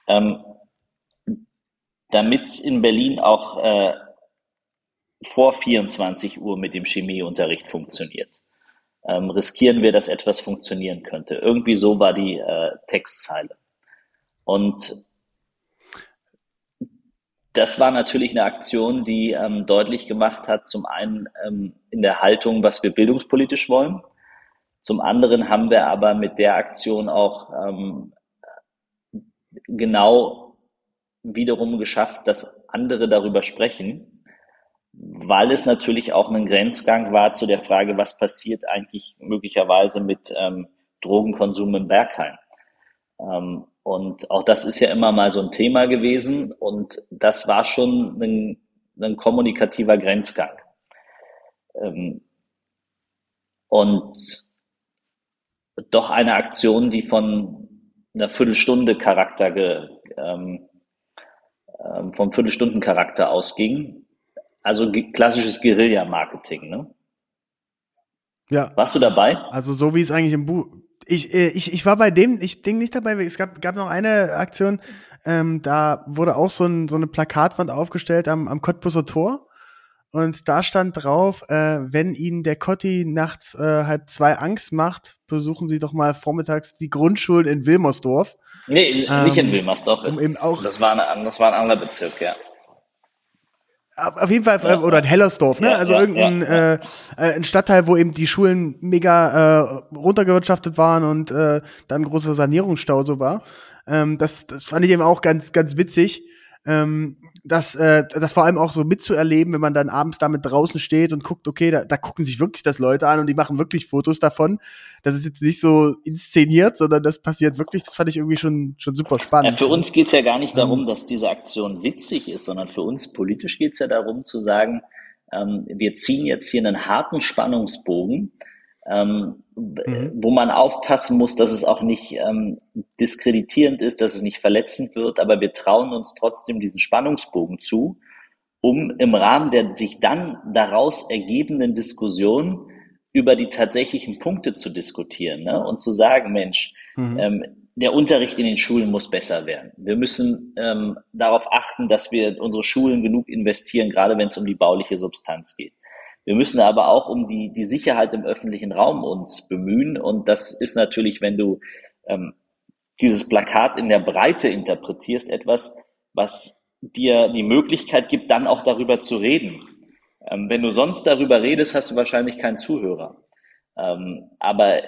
ähm, damit in Berlin auch äh, vor 24 Uhr mit dem Chemieunterricht funktioniert. Ähm, riskieren wir, dass etwas funktionieren könnte. Irgendwie so war die äh, Textzeile. Und das war natürlich eine Aktion, die ähm, deutlich gemacht hat, zum einen ähm, in der Haltung, was wir bildungspolitisch wollen. Zum anderen haben wir aber mit der Aktion auch ähm, genau wiederum geschafft, dass andere darüber sprechen, weil es natürlich auch ein Grenzgang war zu der Frage, was passiert eigentlich möglicherweise mit ähm, Drogenkonsum im Bergheim. Ähm, und auch das ist ja immer mal so ein Thema gewesen und das war schon ein, ein kommunikativer Grenzgang. Ähm, und doch eine Aktion, die von einer Viertelstunde Charakter, ge, ähm, ähm, vom Viertelstunden Charakter ausging. Also klassisches Guerilla-Marketing, ne? Ja. Warst du dabei? Also so wie es eigentlich im Buch, ich, äh, ich, ich war bei dem, ich Ding nicht dabei. Es gab, gab noch eine Aktion, ähm, da wurde auch so, ein, so eine Plakatwand aufgestellt am, am Cottbusser Tor. Und da stand drauf, äh, wenn Ihnen der Cotti nachts äh, halb zwei Angst macht, besuchen Sie doch mal vormittags die Grundschulen in Wilmersdorf. Nee, ähm, nicht in Wilmersdorf. Um eben auch das, war eine, das war ein anderer Bezirk, ja. Auf jeden Fall, ja. oder in Hellersdorf, ne? Ja, also ja, irgendein ja, äh, ein Stadtteil, wo eben die Schulen mega äh, runtergewirtschaftet waren und äh, dann ein großer Sanierungsstau so war. Ähm, das, das fand ich eben auch ganz, ganz witzig ähm, das, äh, das vor allem auch so mitzuerleben, wenn man dann abends damit draußen steht und guckt, okay, da, da gucken sich wirklich das Leute an und die machen wirklich Fotos davon. Das ist jetzt nicht so inszeniert, sondern das passiert wirklich. Das fand ich irgendwie schon, schon super spannend. Ja, für uns geht's ja gar nicht darum, ähm, dass diese Aktion witzig ist, sondern für uns politisch geht's ja darum zu sagen, ähm, wir ziehen jetzt hier einen harten Spannungsbogen ähm, mhm. wo man aufpassen muss, dass es auch nicht ähm, diskreditierend ist, dass es nicht verletzend wird, aber wir trauen uns trotzdem diesen Spannungsbogen zu, um im Rahmen der sich dann daraus ergebenden Diskussion über die tatsächlichen Punkte zu diskutieren ne? und zu sagen, Mensch, mhm. ähm, der Unterricht in den Schulen muss besser werden. Wir müssen ähm, darauf achten, dass wir unsere Schulen genug investieren, gerade wenn es um die bauliche Substanz geht. Wir müssen aber auch um die, die Sicherheit im öffentlichen Raum uns bemühen. Und das ist natürlich, wenn du ähm, dieses Plakat in der Breite interpretierst, etwas, was dir die Möglichkeit gibt, dann auch darüber zu reden. Ähm, wenn du sonst darüber redest, hast du wahrscheinlich keinen Zuhörer. Ähm, aber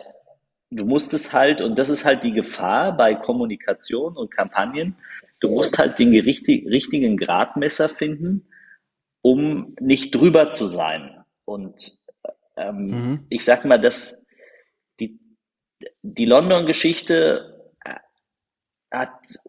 du musst es halt, und das ist halt die Gefahr bei Kommunikation und Kampagnen, du musst halt den richtigen Gradmesser finden, um nicht drüber zu sein. Und ähm, mhm. ich sag mal, dass die, die London-Geschichte äh, hat,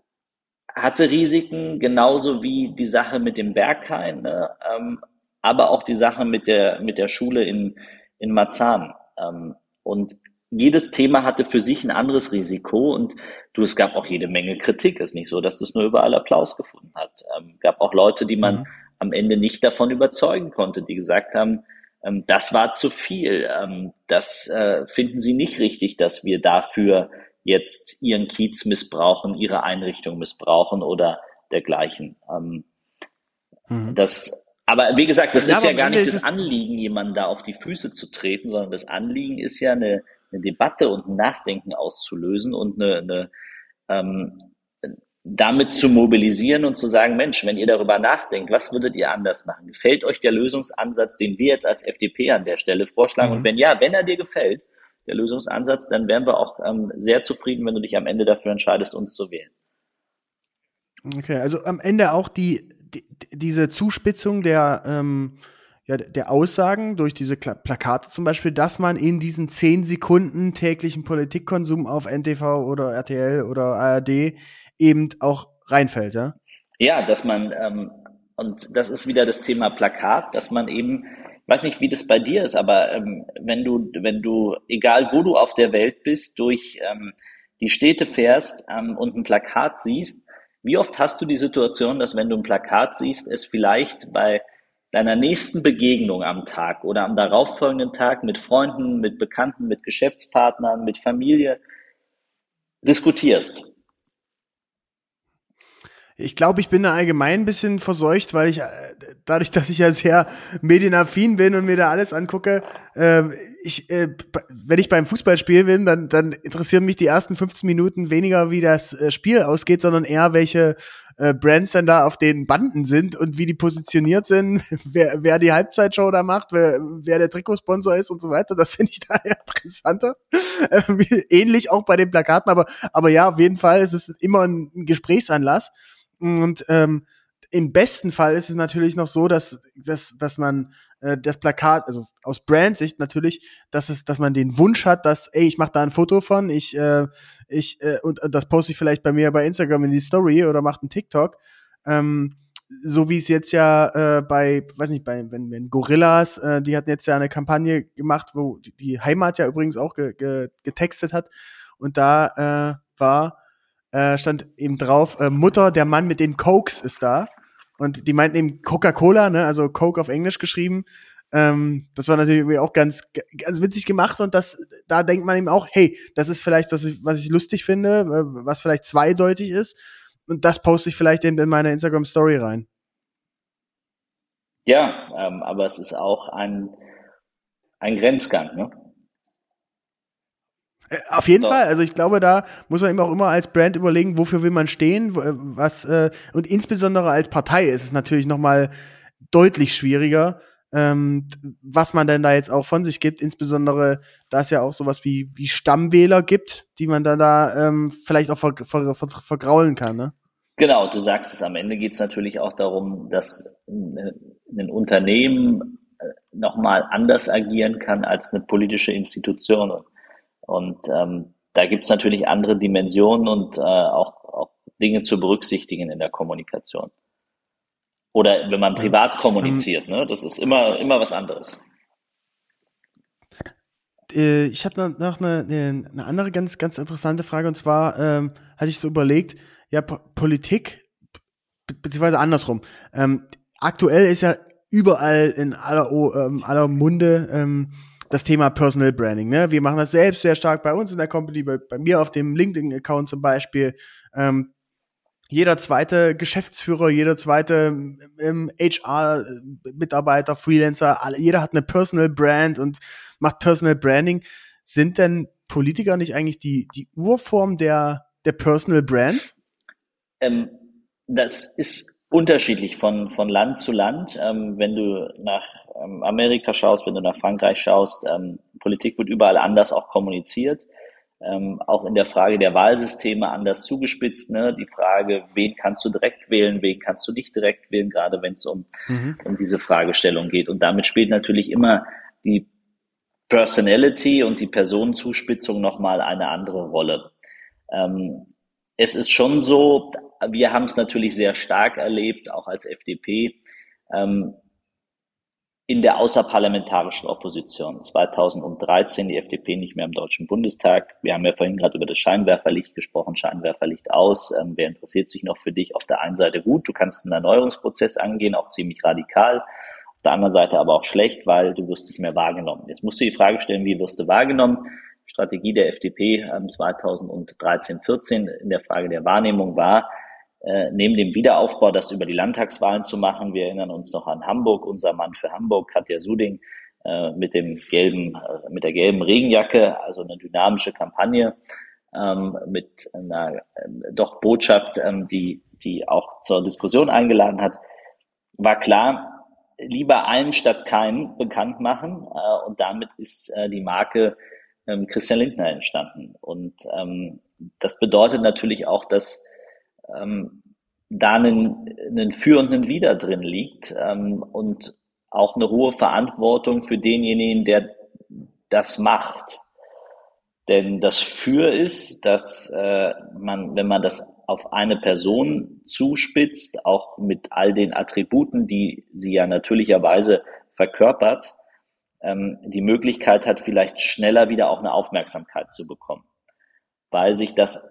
hatte Risiken, genauso wie die Sache mit dem Berghain, ne? ähm, aber auch die Sache mit der, mit der Schule in, in Marzahn. Ähm, und jedes Thema hatte für sich ein anderes Risiko und du, es gab auch jede Menge Kritik. Es ist nicht so, dass das nur überall Applaus gefunden hat. Ähm, gab auch Leute, die man mhm. am Ende nicht davon überzeugen konnte, die gesagt haben, ähm, das war zu viel. Ähm, das äh, finden Sie nicht richtig, dass wir dafür jetzt Ihren Kiez missbrauchen, Ihre Einrichtung missbrauchen oder dergleichen. Ähm, mhm. Das, aber wie gesagt, das ja, ist ja gar nicht das Anliegen, jemanden da auf die Füße zu treten, sondern das Anliegen ist ja eine, eine Debatte und ein Nachdenken auszulösen und eine, eine ähm, damit zu mobilisieren und zu sagen, Mensch, wenn ihr darüber nachdenkt, was würdet ihr anders machen? Gefällt euch der Lösungsansatz, den wir jetzt als FDP an der Stelle vorschlagen? Mhm. Und wenn ja, wenn er dir gefällt, der Lösungsansatz, dann wären wir auch ähm, sehr zufrieden, wenn du dich am Ende dafür entscheidest, uns zu wählen. Okay, also am Ende auch die, die diese Zuspitzung der ähm, ja, der Aussagen durch diese Plakate zum Beispiel, dass man in diesen zehn Sekunden täglichen Politikkonsum auf NTV oder RTL oder ARD eben auch reinfällt, ja? Ja, dass man, ähm, und das ist wieder das Thema Plakat, dass man eben, weiß nicht, wie das bei dir ist, aber ähm, wenn du, wenn du, egal wo du auf der Welt bist, durch ähm, die Städte fährst ähm, und ein Plakat siehst, wie oft hast du die Situation, dass wenn du ein Plakat siehst, es vielleicht bei deiner nächsten Begegnung am Tag oder am darauffolgenden Tag mit Freunden, mit Bekannten, mit Geschäftspartnern, mit Familie diskutierst. Ich glaube, ich bin da allgemein ein bisschen verseucht, weil ich, äh, dadurch, dass ich ja sehr medienaffin bin und mir da alles angucke, äh, ich, äh, wenn ich beim Fußballspiel bin, dann, dann interessieren mich die ersten 15 Minuten weniger, wie das äh, Spiel ausgeht, sondern eher, welche äh, Brands dann da auf den Banden sind und wie die positioniert sind, wer, wer die Halbzeitshow da macht, wer, wer der Trikotsponsor ist und so weiter. Das finde ich da interessanter. Ähm, ähnlich auch bei den Plakaten, aber, aber ja, auf jeden Fall ist es immer ein Gesprächsanlass. Und ähm, im besten Fall ist es natürlich noch so, dass, dass, dass man äh, das Plakat, also aus Brandsicht natürlich, dass es, dass man den Wunsch hat, dass, ey, ich mache da ein Foto von, ich, äh, ich, äh, und, und das poste ich vielleicht bei mir bei Instagram in die Story oder mache einen TikTok. Ähm, so wie es jetzt ja äh, bei, weiß nicht, bei wenn, wenn Gorillas, äh, die hatten jetzt ja eine Kampagne gemacht, wo die, die Heimat ja übrigens auch ge, ge, getextet hat. Und da äh, war äh, stand eben drauf, äh, Mutter, der Mann mit den Cokes ist da. Und die meinten eben Coca-Cola, ne, also Coke auf Englisch geschrieben. Ähm, das war natürlich auch ganz, ganz witzig gemacht und das, da denkt man eben auch, hey, das ist vielleicht, was was ich lustig finde, äh, was vielleicht zweideutig ist. Und das poste ich vielleicht eben in meine Instagram Story rein. Ja, ähm, aber es ist auch ein, ein Grenzgang, ne? Äh, auf jeden so. Fall. Also ich glaube, da muss man eben auch immer als Brand überlegen, wofür will man stehen, äh, was äh, und insbesondere als Partei ist es natürlich noch mal deutlich schwieriger, ähm, was man denn da jetzt auch von sich gibt. Insbesondere, da es ja auch sowas wie wie Stammwähler gibt, die man dann da ähm, vielleicht auch ver, ver, ver, vergraulen kann. Ne? Genau, du sagst es. Am Ende geht es natürlich auch darum, dass ein Unternehmen noch mal anders agieren kann als eine politische Institution. Und und ähm, da gibt's natürlich andere Dimensionen und äh, auch, auch Dinge zu berücksichtigen in der Kommunikation. Oder wenn man privat ja. kommuniziert, ne? Das ist immer, immer was anderes. Äh, ich hatte noch eine, eine andere ganz, ganz interessante Frage und zwar ähm, hatte ich so überlegt, ja, Politik, be beziehungsweise andersrum. Ähm, aktuell ist ja überall in aller, ähm, aller Munde ähm, das Thema Personal Branding. Ne? Wir machen das selbst sehr stark bei uns in der Company, bei, bei mir auf dem LinkedIn-Account zum Beispiel. Ähm, jeder zweite Geschäftsführer, jeder zweite ähm, HR-Mitarbeiter, Freelancer, alle, jeder hat eine Personal Brand und macht Personal Branding. Sind denn Politiker nicht eigentlich die, die Urform der, der Personal Brand? Ähm, das ist unterschiedlich von, von Land zu Land. Ähm, wenn du nach Amerika schaust, wenn du nach Frankreich schaust, ähm, Politik wird überall anders auch kommuniziert. Ähm, auch in der Frage der Wahlsysteme anders zugespitzt. Ne? Die Frage, wen kannst du direkt wählen, wen kannst du nicht direkt wählen, gerade wenn es um, mhm. um diese Fragestellung geht. Und damit spielt natürlich immer die Personality und die Personenzuspitzung nochmal eine andere Rolle. Ähm, es ist schon so, wir haben es natürlich sehr stark erlebt, auch als FDP. Ähm, in der außerparlamentarischen Opposition. 2013 die FDP nicht mehr im Deutschen Bundestag. Wir haben ja vorhin gerade über das Scheinwerferlicht gesprochen, Scheinwerferlicht aus. Ähm, wer interessiert sich noch für dich? Auf der einen Seite gut, du kannst einen Erneuerungsprozess angehen, auch ziemlich radikal. Auf der anderen Seite aber auch schlecht, weil du wirst nicht mehr wahrgenommen. Jetzt musst du die Frage stellen, wie wirst du wahrgenommen? Strategie der FDP ähm, 2013, 14 in der Frage der Wahrnehmung war, äh, neben dem Wiederaufbau, das über die Landtagswahlen zu machen. Wir erinnern uns noch an Hamburg, unser Mann für Hamburg, Katja Suding, äh, mit dem gelben, äh, mit der gelben Regenjacke, also eine dynamische Kampagne ähm, mit einer äh, doch Botschaft, ähm, die, die auch zur Diskussion eingeladen hat, war klar, lieber einen statt keinen bekannt machen. Äh, und damit ist äh, die Marke ähm, Christian Lindner entstanden. Und ähm, das bedeutet natürlich auch, dass ähm, da einen, einen Für und einen Wider drin liegt ähm, und auch eine hohe Verantwortung für denjenigen, der das macht. Denn das Für ist, dass äh, man, wenn man das auf eine Person zuspitzt, auch mit all den Attributen, die sie ja natürlicherweise verkörpert, ähm, die Möglichkeit hat, vielleicht schneller wieder auch eine Aufmerksamkeit zu bekommen, weil sich das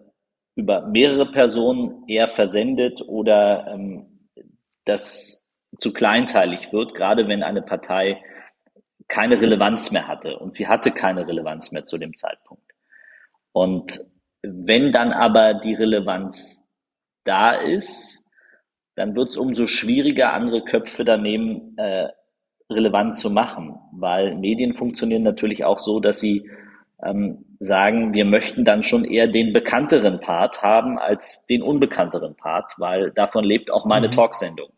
über mehrere Personen eher versendet oder ähm, das zu kleinteilig wird, gerade wenn eine Partei keine Relevanz mehr hatte. Und sie hatte keine Relevanz mehr zu dem Zeitpunkt. Und wenn dann aber die Relevanz da ist, dann wird es umso schwieriger, andere Köpfe daneben äh, relevant zu machen, weil Medien funktionieren natürlich auch so, dass sie ähm, sagen, wir möchten dann schon eher den bekannteren Part haben als den unbekannteren Part, weil davon lebt auch meine mhm. Talksendung.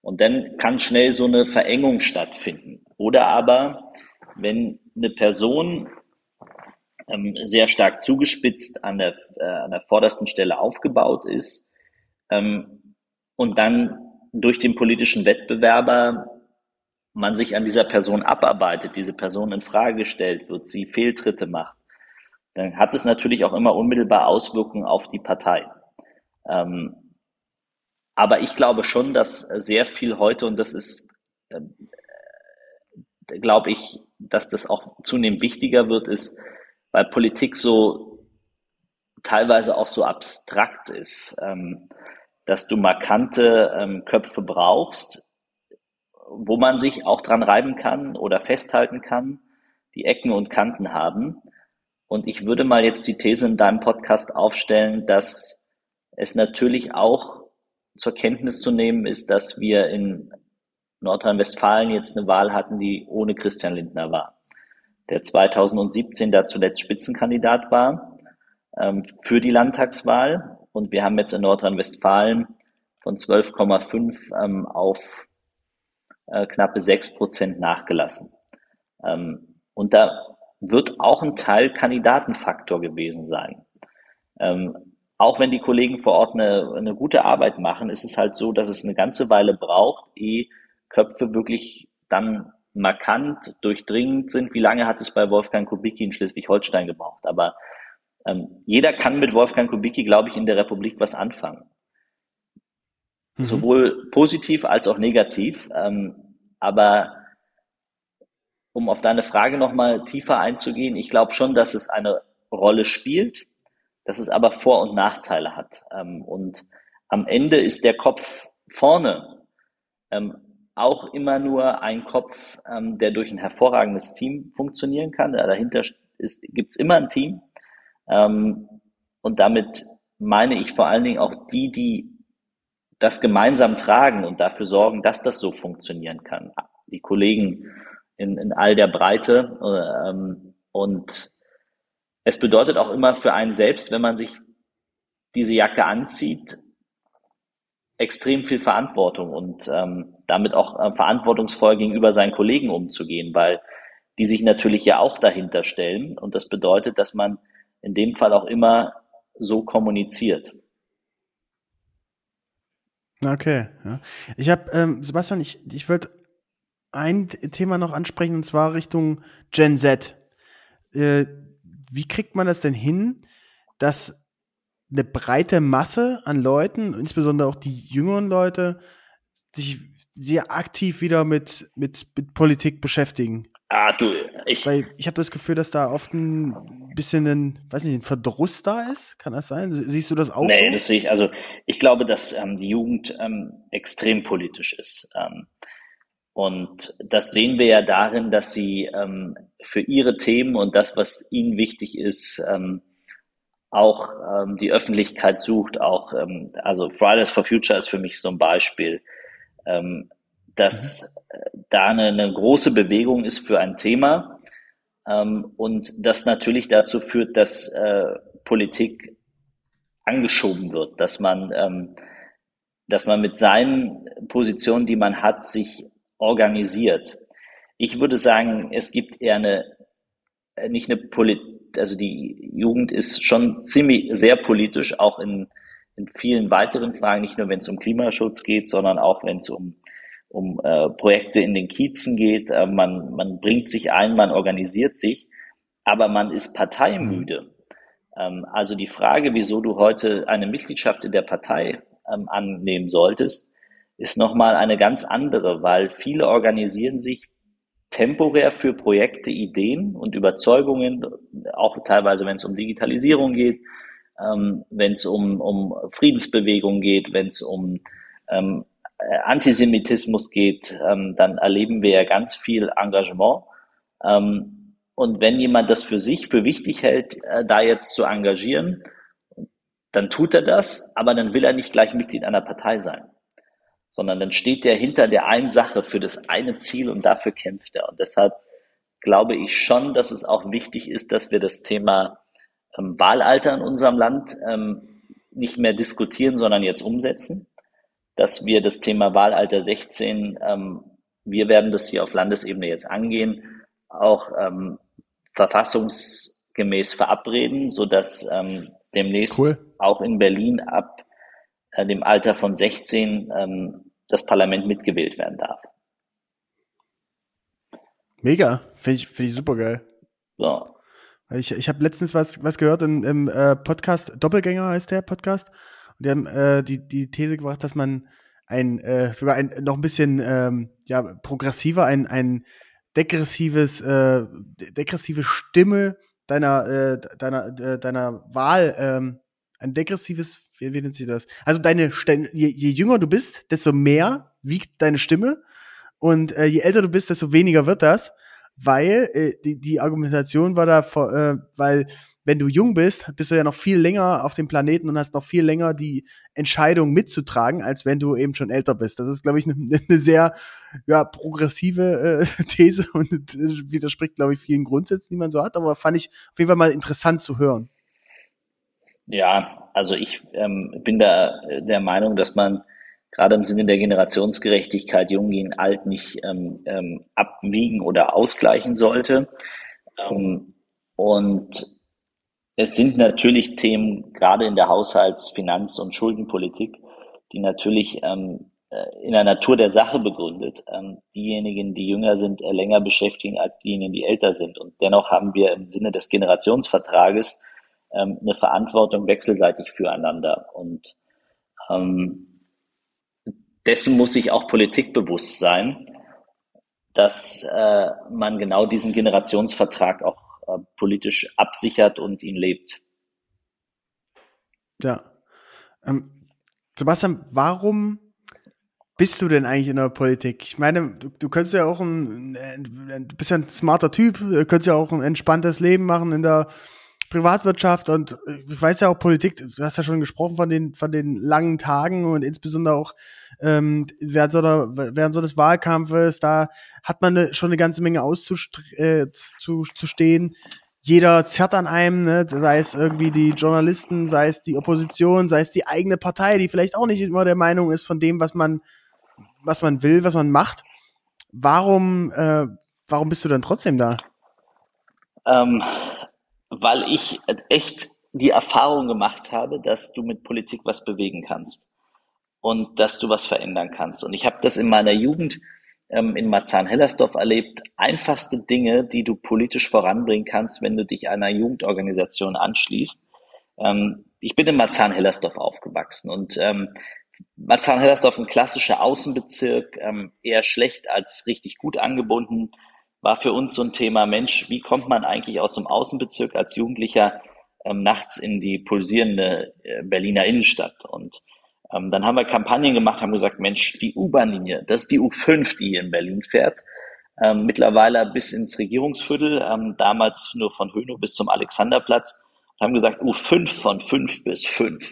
Und dann kann schnell so eine Verengung stattfinden. Oder aber, wenn eine Person ähm, sehr stark zugespitzt an der, äh, an der vordersten Stelle aufgebaut ist ähm, und dann durch den politischen Wettbewerber man sich an dieser Person abarbeitet, diese Person in Frage gestellt wird, sie Fehltritte macht, dann hat es natürlich auch immer unmittelbar Auswirkungen auf die Partei. Ähm, aber ich glaube schon, dass sehr viel heute, und das ist, äh, glaube ich, dass das auch zunehmend wichtiger wird, ist, weil Politik so teilweise auch so abstrakt ist, ähm, dass du markante ähm, Köpfe brauchst, wo man sich auch dran reiben kann oder festhalten kann, die Ecken und Kanten haben. Und ich würde mal jetzt die These in deinem Podcast aufstellen, dass es natürlich auch zur Kenntnis zu nehmen ist, dass wir in Nordrhein-Westfalen jetzt eine Wahl hatten, die ohne Christian Lindner war, der 2017 da zuletzt Spitzenkandidat war ähm, für die Landtagswahl. Und wir haben jetzt in Nordrhein-Westfalen von 12,5 ähm, auf äh, knappe 6 Prozent nachgelassen. Ähm, und da wird auch ein Teil Kandidatenfaktor gewesen sein. Ähm, auch wenn die Kollegen vor Ort eine, eine gute Arbeit machen, ist es halt so, dass es eine ganze Weile braucht, ehe Köpfe wirklich dann markant, durchdringend sind. Wie lange hat es bei Wolfgang Kubicki in Schleswig-Holstein gebraucht? Aber ähm, jeder kann mit Wolfgang Kubicki, glaube ich, in der Republik was anfangen. Mhm. Sowohl positiv als auch negativ. Ähm, aber um auf deine Frage nochmal tiefer einzugehen, ich glaube schon, dass es eine Rolle spielt dass es aber Vor- und Nachteile hat. Ähm, und am Ende ist der Kopf vorne ähm, auch immer nur ein Kopf, ähm, der durch ein hervorragendes Team funktionieren kann. Dahinter gibt es immer ein Team. und damit meine ich vor allen Dingen auch die, die das gemeinsam tragen und dafür sorgen, dass das so funktionieren kann. Die Kollegen in, in all der Breite und es bedeutet auch immer für einen selbst, wenn man sich diese Jacke anzieht, extrem viel Verantwortung und ähm, damit auch äh, verantwortungsvoll gegenüber seinen Kollegen umzugehen, weil die sich natürlich ja auch dahinter stellen. Und das bedeutet, dass man in dem Fall auch immer so kommuniziert. Okay, ja. Ich habe, ähm, Sebastian, ich, ich wollte ein Thema noch ansprechen, und zwar Richtung Gen Z. Äh, wie kriegt man das denn hin, dass eine breite Masse an Leuten, insbesondere auch die jüngeren Leute, sich sehr aktiv wieder mit, mit, mit Politik beschäftigen? Ah, du, ich. Weil ich habe das Gefühl, dass da oft ein bisschen ein, weiß nicht, ein Verdruss da ist. Kann das sein? Siehst du das auch nee, so? das sehe ich. Also ich glaube, dass ähm, die Jugend ähm, extrem politisch ist. Ähm, und das sehen wir ja darin, dass sie ähm, für ihre Themen und das, was ihnen wichtig ist, ähm, auch ähm, die Öffentlichkeit sucht. Auch ähm, also Fridays for Future ist für mich so ein Beispiel, ähm, dass mhm. da eine, eine große Bewegung ist für ein Thema ähm, und das natürlich dazu führt, dass äh, Politik angeschoben wird, dass man ähm, dass man mit seinen Positionen, die man hat, sich organisiert. Ich würde sagen, es gibt eher eine, äh, nicht eine Polit, also die Jugend ist schon ziemlich sehr politisch, auch in, in vielen weiteren Fragen, nicht nur wenn es um Klimaschutz geht, sondern auch wenn es um, um äh, Projekte in den Kiezen geht. Äh, man, man bringt sich ein, man organisiert sich, aber man ist parteimüde. Ähm, also die Frage, wieso du heute eine Mitgliedschaft in der Partei ähm, annehmen solltest, ist nochmal eine ganz andere, weil viele organisieren sich temporär für Projekte, Ideen und Überzeugungen, auch teilweise, wenn es um Digitalisierung geht, ähm, wenn es um, um Friedensbewegung geht, wenn es um ähm, Antisemitismus geht, ähm, dann erleben wir ja ganz viel Engagement. Ähm, und wenn jemand das für sich für wichtig hält, äh, da jetzt zu engagieren, dann tut er das, aber dann will er nicht gleich Mitglied einer Partei sein sondern dann steht der hinter der einen Sache für das eine Ziel und dafür kämpft er. Und deshalb glaube ich schon, dass es auch wichtig ist, dass wir das Thema ähm, Wahlalter in unserem Land ähm, nicht mehr diskutieren, sondern jetzt umsetzen. Dass wir das Thema Wahlalter 16, ähm, wir werden das hier auf Landesebene jetzt angehen, auch ähm, verfassungsgemäß verabreden, sodass ähm, demnächst cool. auch in Berlin ab äh, dem Alter von 16 ähm, das Parlament mitgewählt werden darf. Mega, finde ich, find ich super geil. So. Ich, ich habe letztens was, was gehört im, im äh, Podcast, Doppelgänger heißt der Podcast, und die haben äh, die, die These gebracht, dass man ein, äh, sogar ein noch ein bisschen ähm, ja, progressiver, ein, ein degressives, äh, degressive Stimme deiner, äh, deiner, äh, deiner Wahl ähm, ein degressives, wie, wie nennt sich das? Also deine, je, je jünger du bist, desto mehr wiegt deine Stimme und äh, je älter du bist, desto weniger wird das, weil äh, die, die Argumentation war da, äh, weil wenn du jung bist, bist du ja noch viel länger auf dem Planeten und hast noch viel länger die Entscheidung mitzutragen, als wenn du eben schon älter bist. Das ist, glaube ich, eine ne sehr ja, progressive äh, These und äh, widerspricht, glaube ich, vielen Grundsätzen, die man so hat, aber fand ich auf jeden Fall mal interessant zu hören. Ja, also ich ähm, bin da der Meinung, dass man gerade im Sinne der Generationsgerechtigkeit Jung gegen Alt nicht ähm, ähm, abwiegen oder ausgleichen sollte. Ähm, und es sind natürlich Themen, gerade in der Haushalts-, Finanz- und Schuldenpolitik, die natürlich ähm, äh, in der Natur der Sache begründet, ähm, diejenigen, die jünger sind, äh, länger beschäftigen als diejenigen, die älter sind. Und dennoch haben wir im Sinne des Generationsvertrages ähm, eine Verantwortung wechselseitig füreinander. Und ähm, dessen muss sich auch Politik bewusst sein, dass äh, man genau diesen Generationsvertrag auch äh, politisch absichert und ihn lebt. Ja. Ähm, Sebastian, warum bist du denn eigentlich in der Politik? Ich meine, du, du könntest ja auch ein, du bist ja ein smarter Typ, könntest ja auch ein entspanntes Leben machen in der Privatwirtschaft und äh, ich weiß ja auch Politik, du hast ja schon gesprochen von den, von den langen Tagen und insbesondere auch ähm, während, so einer, während so eines Wahlkampfes, da hat man ne, schon eine ganze Menge auszustehen. Äh, zu, zu stehen. Jeder zerrt an einem, ne? sei es irgendwie die Journalisten, sei es die Opposition, sei es die eigene Partei, die vielleicht auch nicht immer der Meinung ist von dem, was man, was man will, was man macht. Warum, äh, warum bist du dann trotzdem da? Ähm, weil ich echt die Erfahrung gemacht habe, dass du mit Politik was bewegen kannst und dass du was verändern kannst. Und ich habe das in meiner Jugend ähm, in Marzahn-Hellersdorf erlebt. Einfachste Dinge, die du politisch voranbringen kannst, wenn du dich einer Jugendorganisation anschließt. Ähm, ich bin in Marzahn-Hellersdorf aufgewachsen und ähm, Marzahn-Hellersdorf ein klassischer Außenbezirk, ähm, eher schlecht als richtig gut angebunden war für uns so ein Thema, Mensch, wie kommt man eigentlich aus dem Außenbezirk als Jugendlicher ähm, nachts in die pulsierende äh, Berliner Innenstadt? Und ähm, dann haben wir Kampagnen gemacht, haben gesagt, Mensch, die U-Bahn-Linie, das ist die U5, die hier in Berlin fährt, ähm, mittlerweile bis ins Regierungsviertel, ähm, damals nur von Hönow bis zum Alexanderplatz, und haben gesagt, U5 von 5 bis 5.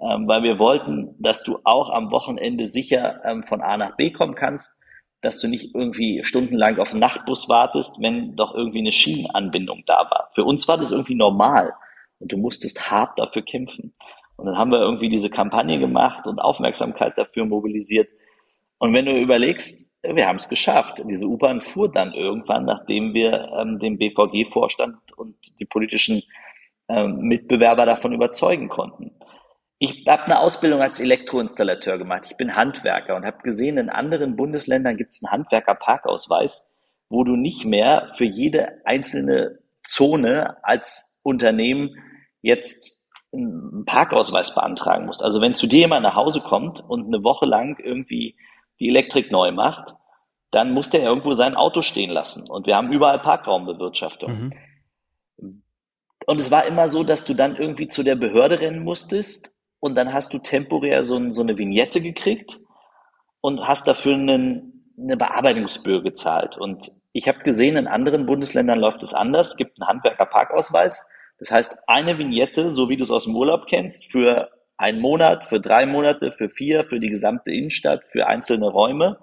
Ähm, weil wir wollten, dass du auch am Wochenende sicher ähm, von A nach B kommen kannst, dass du nicht irgendwie stundenlang auf den Nachtbus wartest, wenn doch irgendwie eine Schienenanbindung da war. Für uns war das irgendwie normal und du musstest hart dafür kämpfen. Und dann haben wir irgendwie diese Kampagne gemacht und Aufmerksamkeit dafür mobilisiert. Und wenn du überlegst, wir haben es geschafft. Diese U-Bahn fuhr dann irgendwann, nachdem wir ähm, den BVG-Vorstand und die politischen ähm, Mitbewerber davon überzeugen konnten. Ich habe eine Ausbildung als Elektroinstallateur gemacht. Ich bin Handwerker und habe gesehen, in anderen Bundesländern gibt es einen Handwerker-Parkausweis, wo du nicht mehr für jede einzelne Zone als Unternehmen jetzt einen Parkausweis beantragen musst. Also wenn zu dir jemand nach Hause kommt und eine Woche lang irgendwie die Elektrik neu macht, dann muss der irgendwo sein Auto stehen lassen. Und wir haben überall Parkraumbewirtschaftung. Mhm. Und es war immer so, dass du dann irgendwie zu der Behörde rennen musstest und dann hast du temporär so, so eine Vignette gekriegt und hast dafür einen, eine Bearbeitungsgebühr gezahlt. Und ich habe gesehen, in anderen Bundesländern läuft es anders. Es gibt einen Handwerkerparkausweis. Das heißt, eine Vignette, so wie du es aus dem Urlaub kennst, für einen Monat, für drei Monate, für vier, für die gesamte Innenstadt, für einzelne Räume.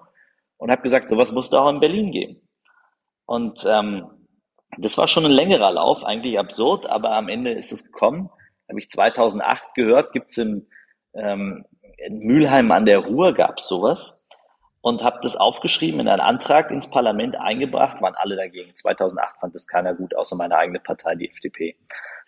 Und habe gesagt, sowas muss da auch in Berlin geben. Und ähm, das war schon ein längerer Lauf, eigentlich absurd, aber am Ende ist es gekommen habe ich 2008 gehört, gibt's im ähm, in Mülheim an der Ruhr gab's sowas und habe das aufgeschrieben in einen Antrag ins Parlament eingebracht, waren alle dagegen. 2008 fand das keiner gut, außer meine eigene Partei, die FDP.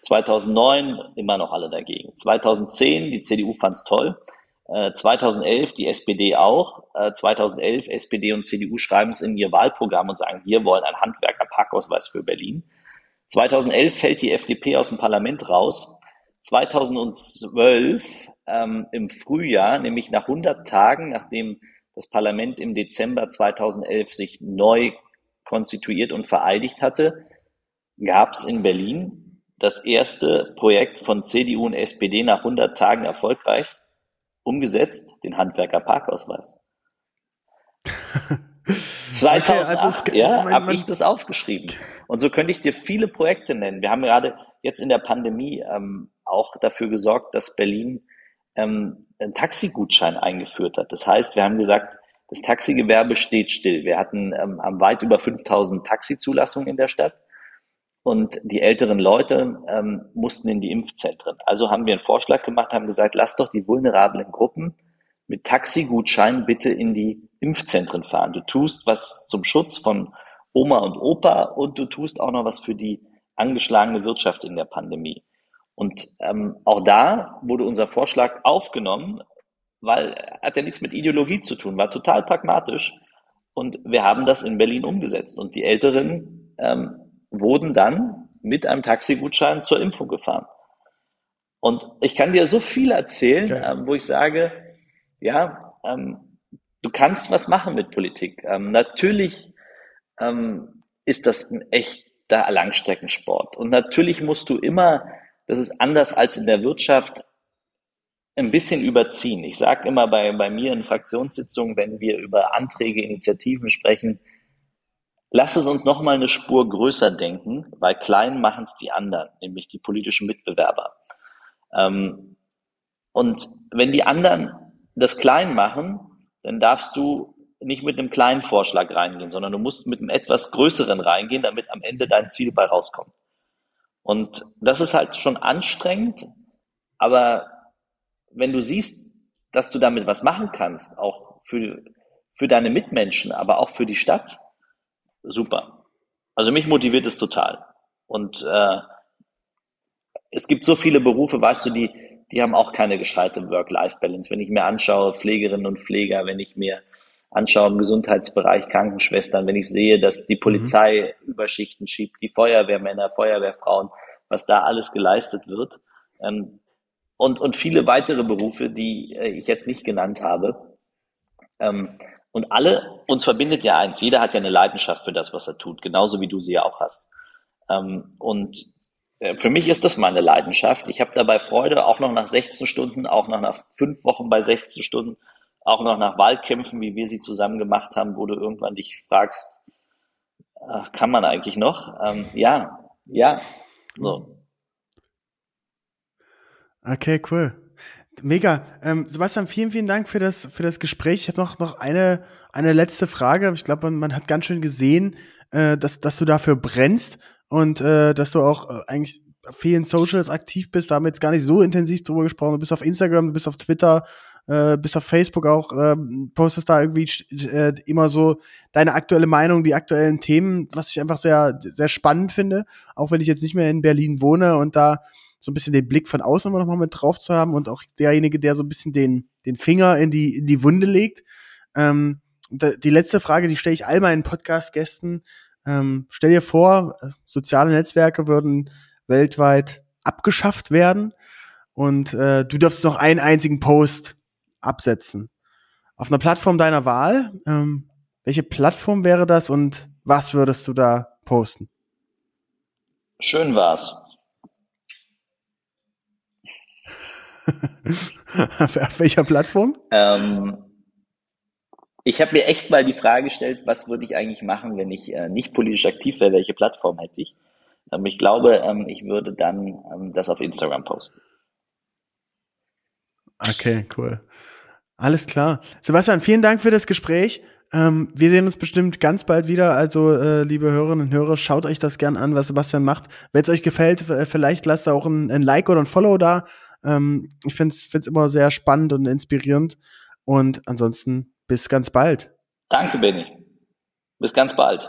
2009 immer noch alle dagegen. 2010 die CDU fand's toll. Äh, 2011 die SPD auch. Äh, 2011 SPD und CDU schreiben es in ihr Wahlprogramm und sagen, wir wollen einen Handwerker-Parkausweis für Berlin. 2011 fällt die FDP aus dem Parlament raus 2012 ähm, im Frühjahr, nämlich nach 100 Tagen, nachdem das Parlament im Dezember 2011 sich neu konstituiert und vereidigt hatte, gab es in Berlin das erste Projekt von CDU und SPD nach 100 Tagen erfolgreich umgesetzt, den Handwerker Parkausweis. 2008, okay, also ja, habe ich das aufgeschrieben. Und so könnte ich dir viele Projekte nennen. Wir haben gerade jetzt in der Pandemie ähm, auch dafür gesorgt, dass Berlin ähm, einen Taxigutschein eingeführt hat. Das heißt, wir haben gesagt, das Taxigewerbe steht still. Wir hatten ähm, haben weit über 5000 Taxizulassungen in der Stadt und die älteren Leute ähm, mussten in die Impfzentren. Also haben wir einen Vorschlag gemacht, haben gesagt, lass doch die vulnerablen Gruppen mit Taxigutschein bitte in die Impfzentren fahren. Du tust was zum Schutz von Oma und Opa und du tust auch noch was für die angeschlagene Wirtschaft in der Pandemie. Und ähm, auch da wurde unser Vorschlag aufgenommen, weil hat ja nichts mit Ideologie zu tun, war total pragmatisch. Und wir haben das in Berlin umgesetzt. Und die Älteren ähm, wurden dann mit einem Taxigutschein zur Impfung gefahren. Und ich kann dir so viel erzählen, okay. ähm, wo ich sage, ja, ähm, du kannst was machen mit Politik. Ähm, natürlich ähm, ist das ein echter Langstreckensport. Und natürlich musst du immer das ist anders als in der Wirtschaft ein bisschen überziehen. Ich sage immer bei, bei mir in Fraktionssitzungen, wenn wir über Anträge, Initiativen sprechen, lass es uns nochmal eine Spur größer denken, weil klein machen es die anderen, nämlich die politischen Mitbewerber. Ähm, und wenn die anderen das klein machen, dann darfst du nicht mit einem kleinen Vorschlag reingehen, sondern du musst mit einem etwas größeren reingehen, damit am Ende dein Ziel bei rauskommt. Und das ist halt schon anstrengend, aber wenn du siehst, dass du damit was machen kannst, auch für, für deine Mitmenschen, aber auch für die Stadt, super. Also mich motiviert es total. Und äh, es gibt so viele Berufe, weißt du, die, die haben auch keine gescheite Work-Life-Balance. Wenn ich mir anschaue, Pflegerinnen und Pfleger, wenn ich mir anschaue im Gesundheitsbereich, Krankenschwestern, wenn ich sehe, dass die mhm. Polizei mhm. Überschichten schiebt, die Feuerwehrmänner, Feuerwehrfrauen, was da alles geleistet wird. Ähm, und, und viele weitere Berufe, die äh, ich jetzt nicht genannt habe. Ähm, und alle, uns verbindet ja eins, jeder hat ja eine Leidenschaft für das, was er tut, genauso wie du sie ja auch hast. Ähm, und äh, für mich ist das meine Leidenschaft. Ich habe dabei Freude, auch noch nach 16 Stunden, auch noch nach fünf Wochen bei 16 Stunden, auch noch nach Wahlkämpfen, wie wir sie zusammen gemacht haben, wo du irgendwann dich fragst, ach, kann man eigentlich noch? Ähm, ja, ja, so. Okay, cool. Mega. Ähm, Sebastian, vielen, vielen Dank für das, für das Gespräch. Ich habe noch, noch eine, eine letzte Frage. Ich glaube, man, man hat ganz schön gesehen, äh, dass, dass du dafür brennst und äh, dass du auch äh, eigentlich vielen Socials aktiv bist. Da haben wir jetzt gar nicht so intensiv drüber gesprochen. Du bist auf Instagram, du bist auf Twitter, äh, bist auf Facebook auch, äh, postest da irgendwie äh, immer so deine aktuelle Meinung, die aktuellen Themen, was ich einfach sehr, sehr spannend finde. Auch wenn ich jetzt nicht mehr in Berlin wohne und da so ein bisschen den Blick von außen immer noch mal mit drauf zu haben und auch derjenige, der so ein bisschen den, den Finger in die, in die Wunde legt. Ähm, die letzte Frage, die stelle ich all meinen Podcast-Gästen. Ähm, stell dir vor, soziale Netzwerke würden weltweit abgeschafft werden und äh, du darfst noch einen einzigen Post absetzen. Auf einer Plattform deiner Wahl. Ähm, welche Plattform wäre das und was würdest du da posten? Schön war's. Auf welcher Plattform? Ähm, ich habe mir echt mal die Frage gestellt, was würde ich eigentlich machen, wenn ich äh, nicht politisch aktiv wäre, welche Plattform hätte ich? Ähm, ich glaube, ähm, ich würde dann ähm, das auf Instagram posten. Okay, cool. Alles klar. Sebastian, vielen Dank für das Gespräch. Ähm, wir sehen uns bestimmt ganz bald wieder. Also, äh, liebe Hörerinnen und Hörer, schaut euch das gern an, was Sebastian macht. Wenn es euch gefällt, vielleicht lasst auch ein, ein Like oder ein Follow da. Ähm, ich finde es immer sehr spannend und inspirierend. Und ansonsten bis ganz bald. Danke, Benny. Bis ganz bald.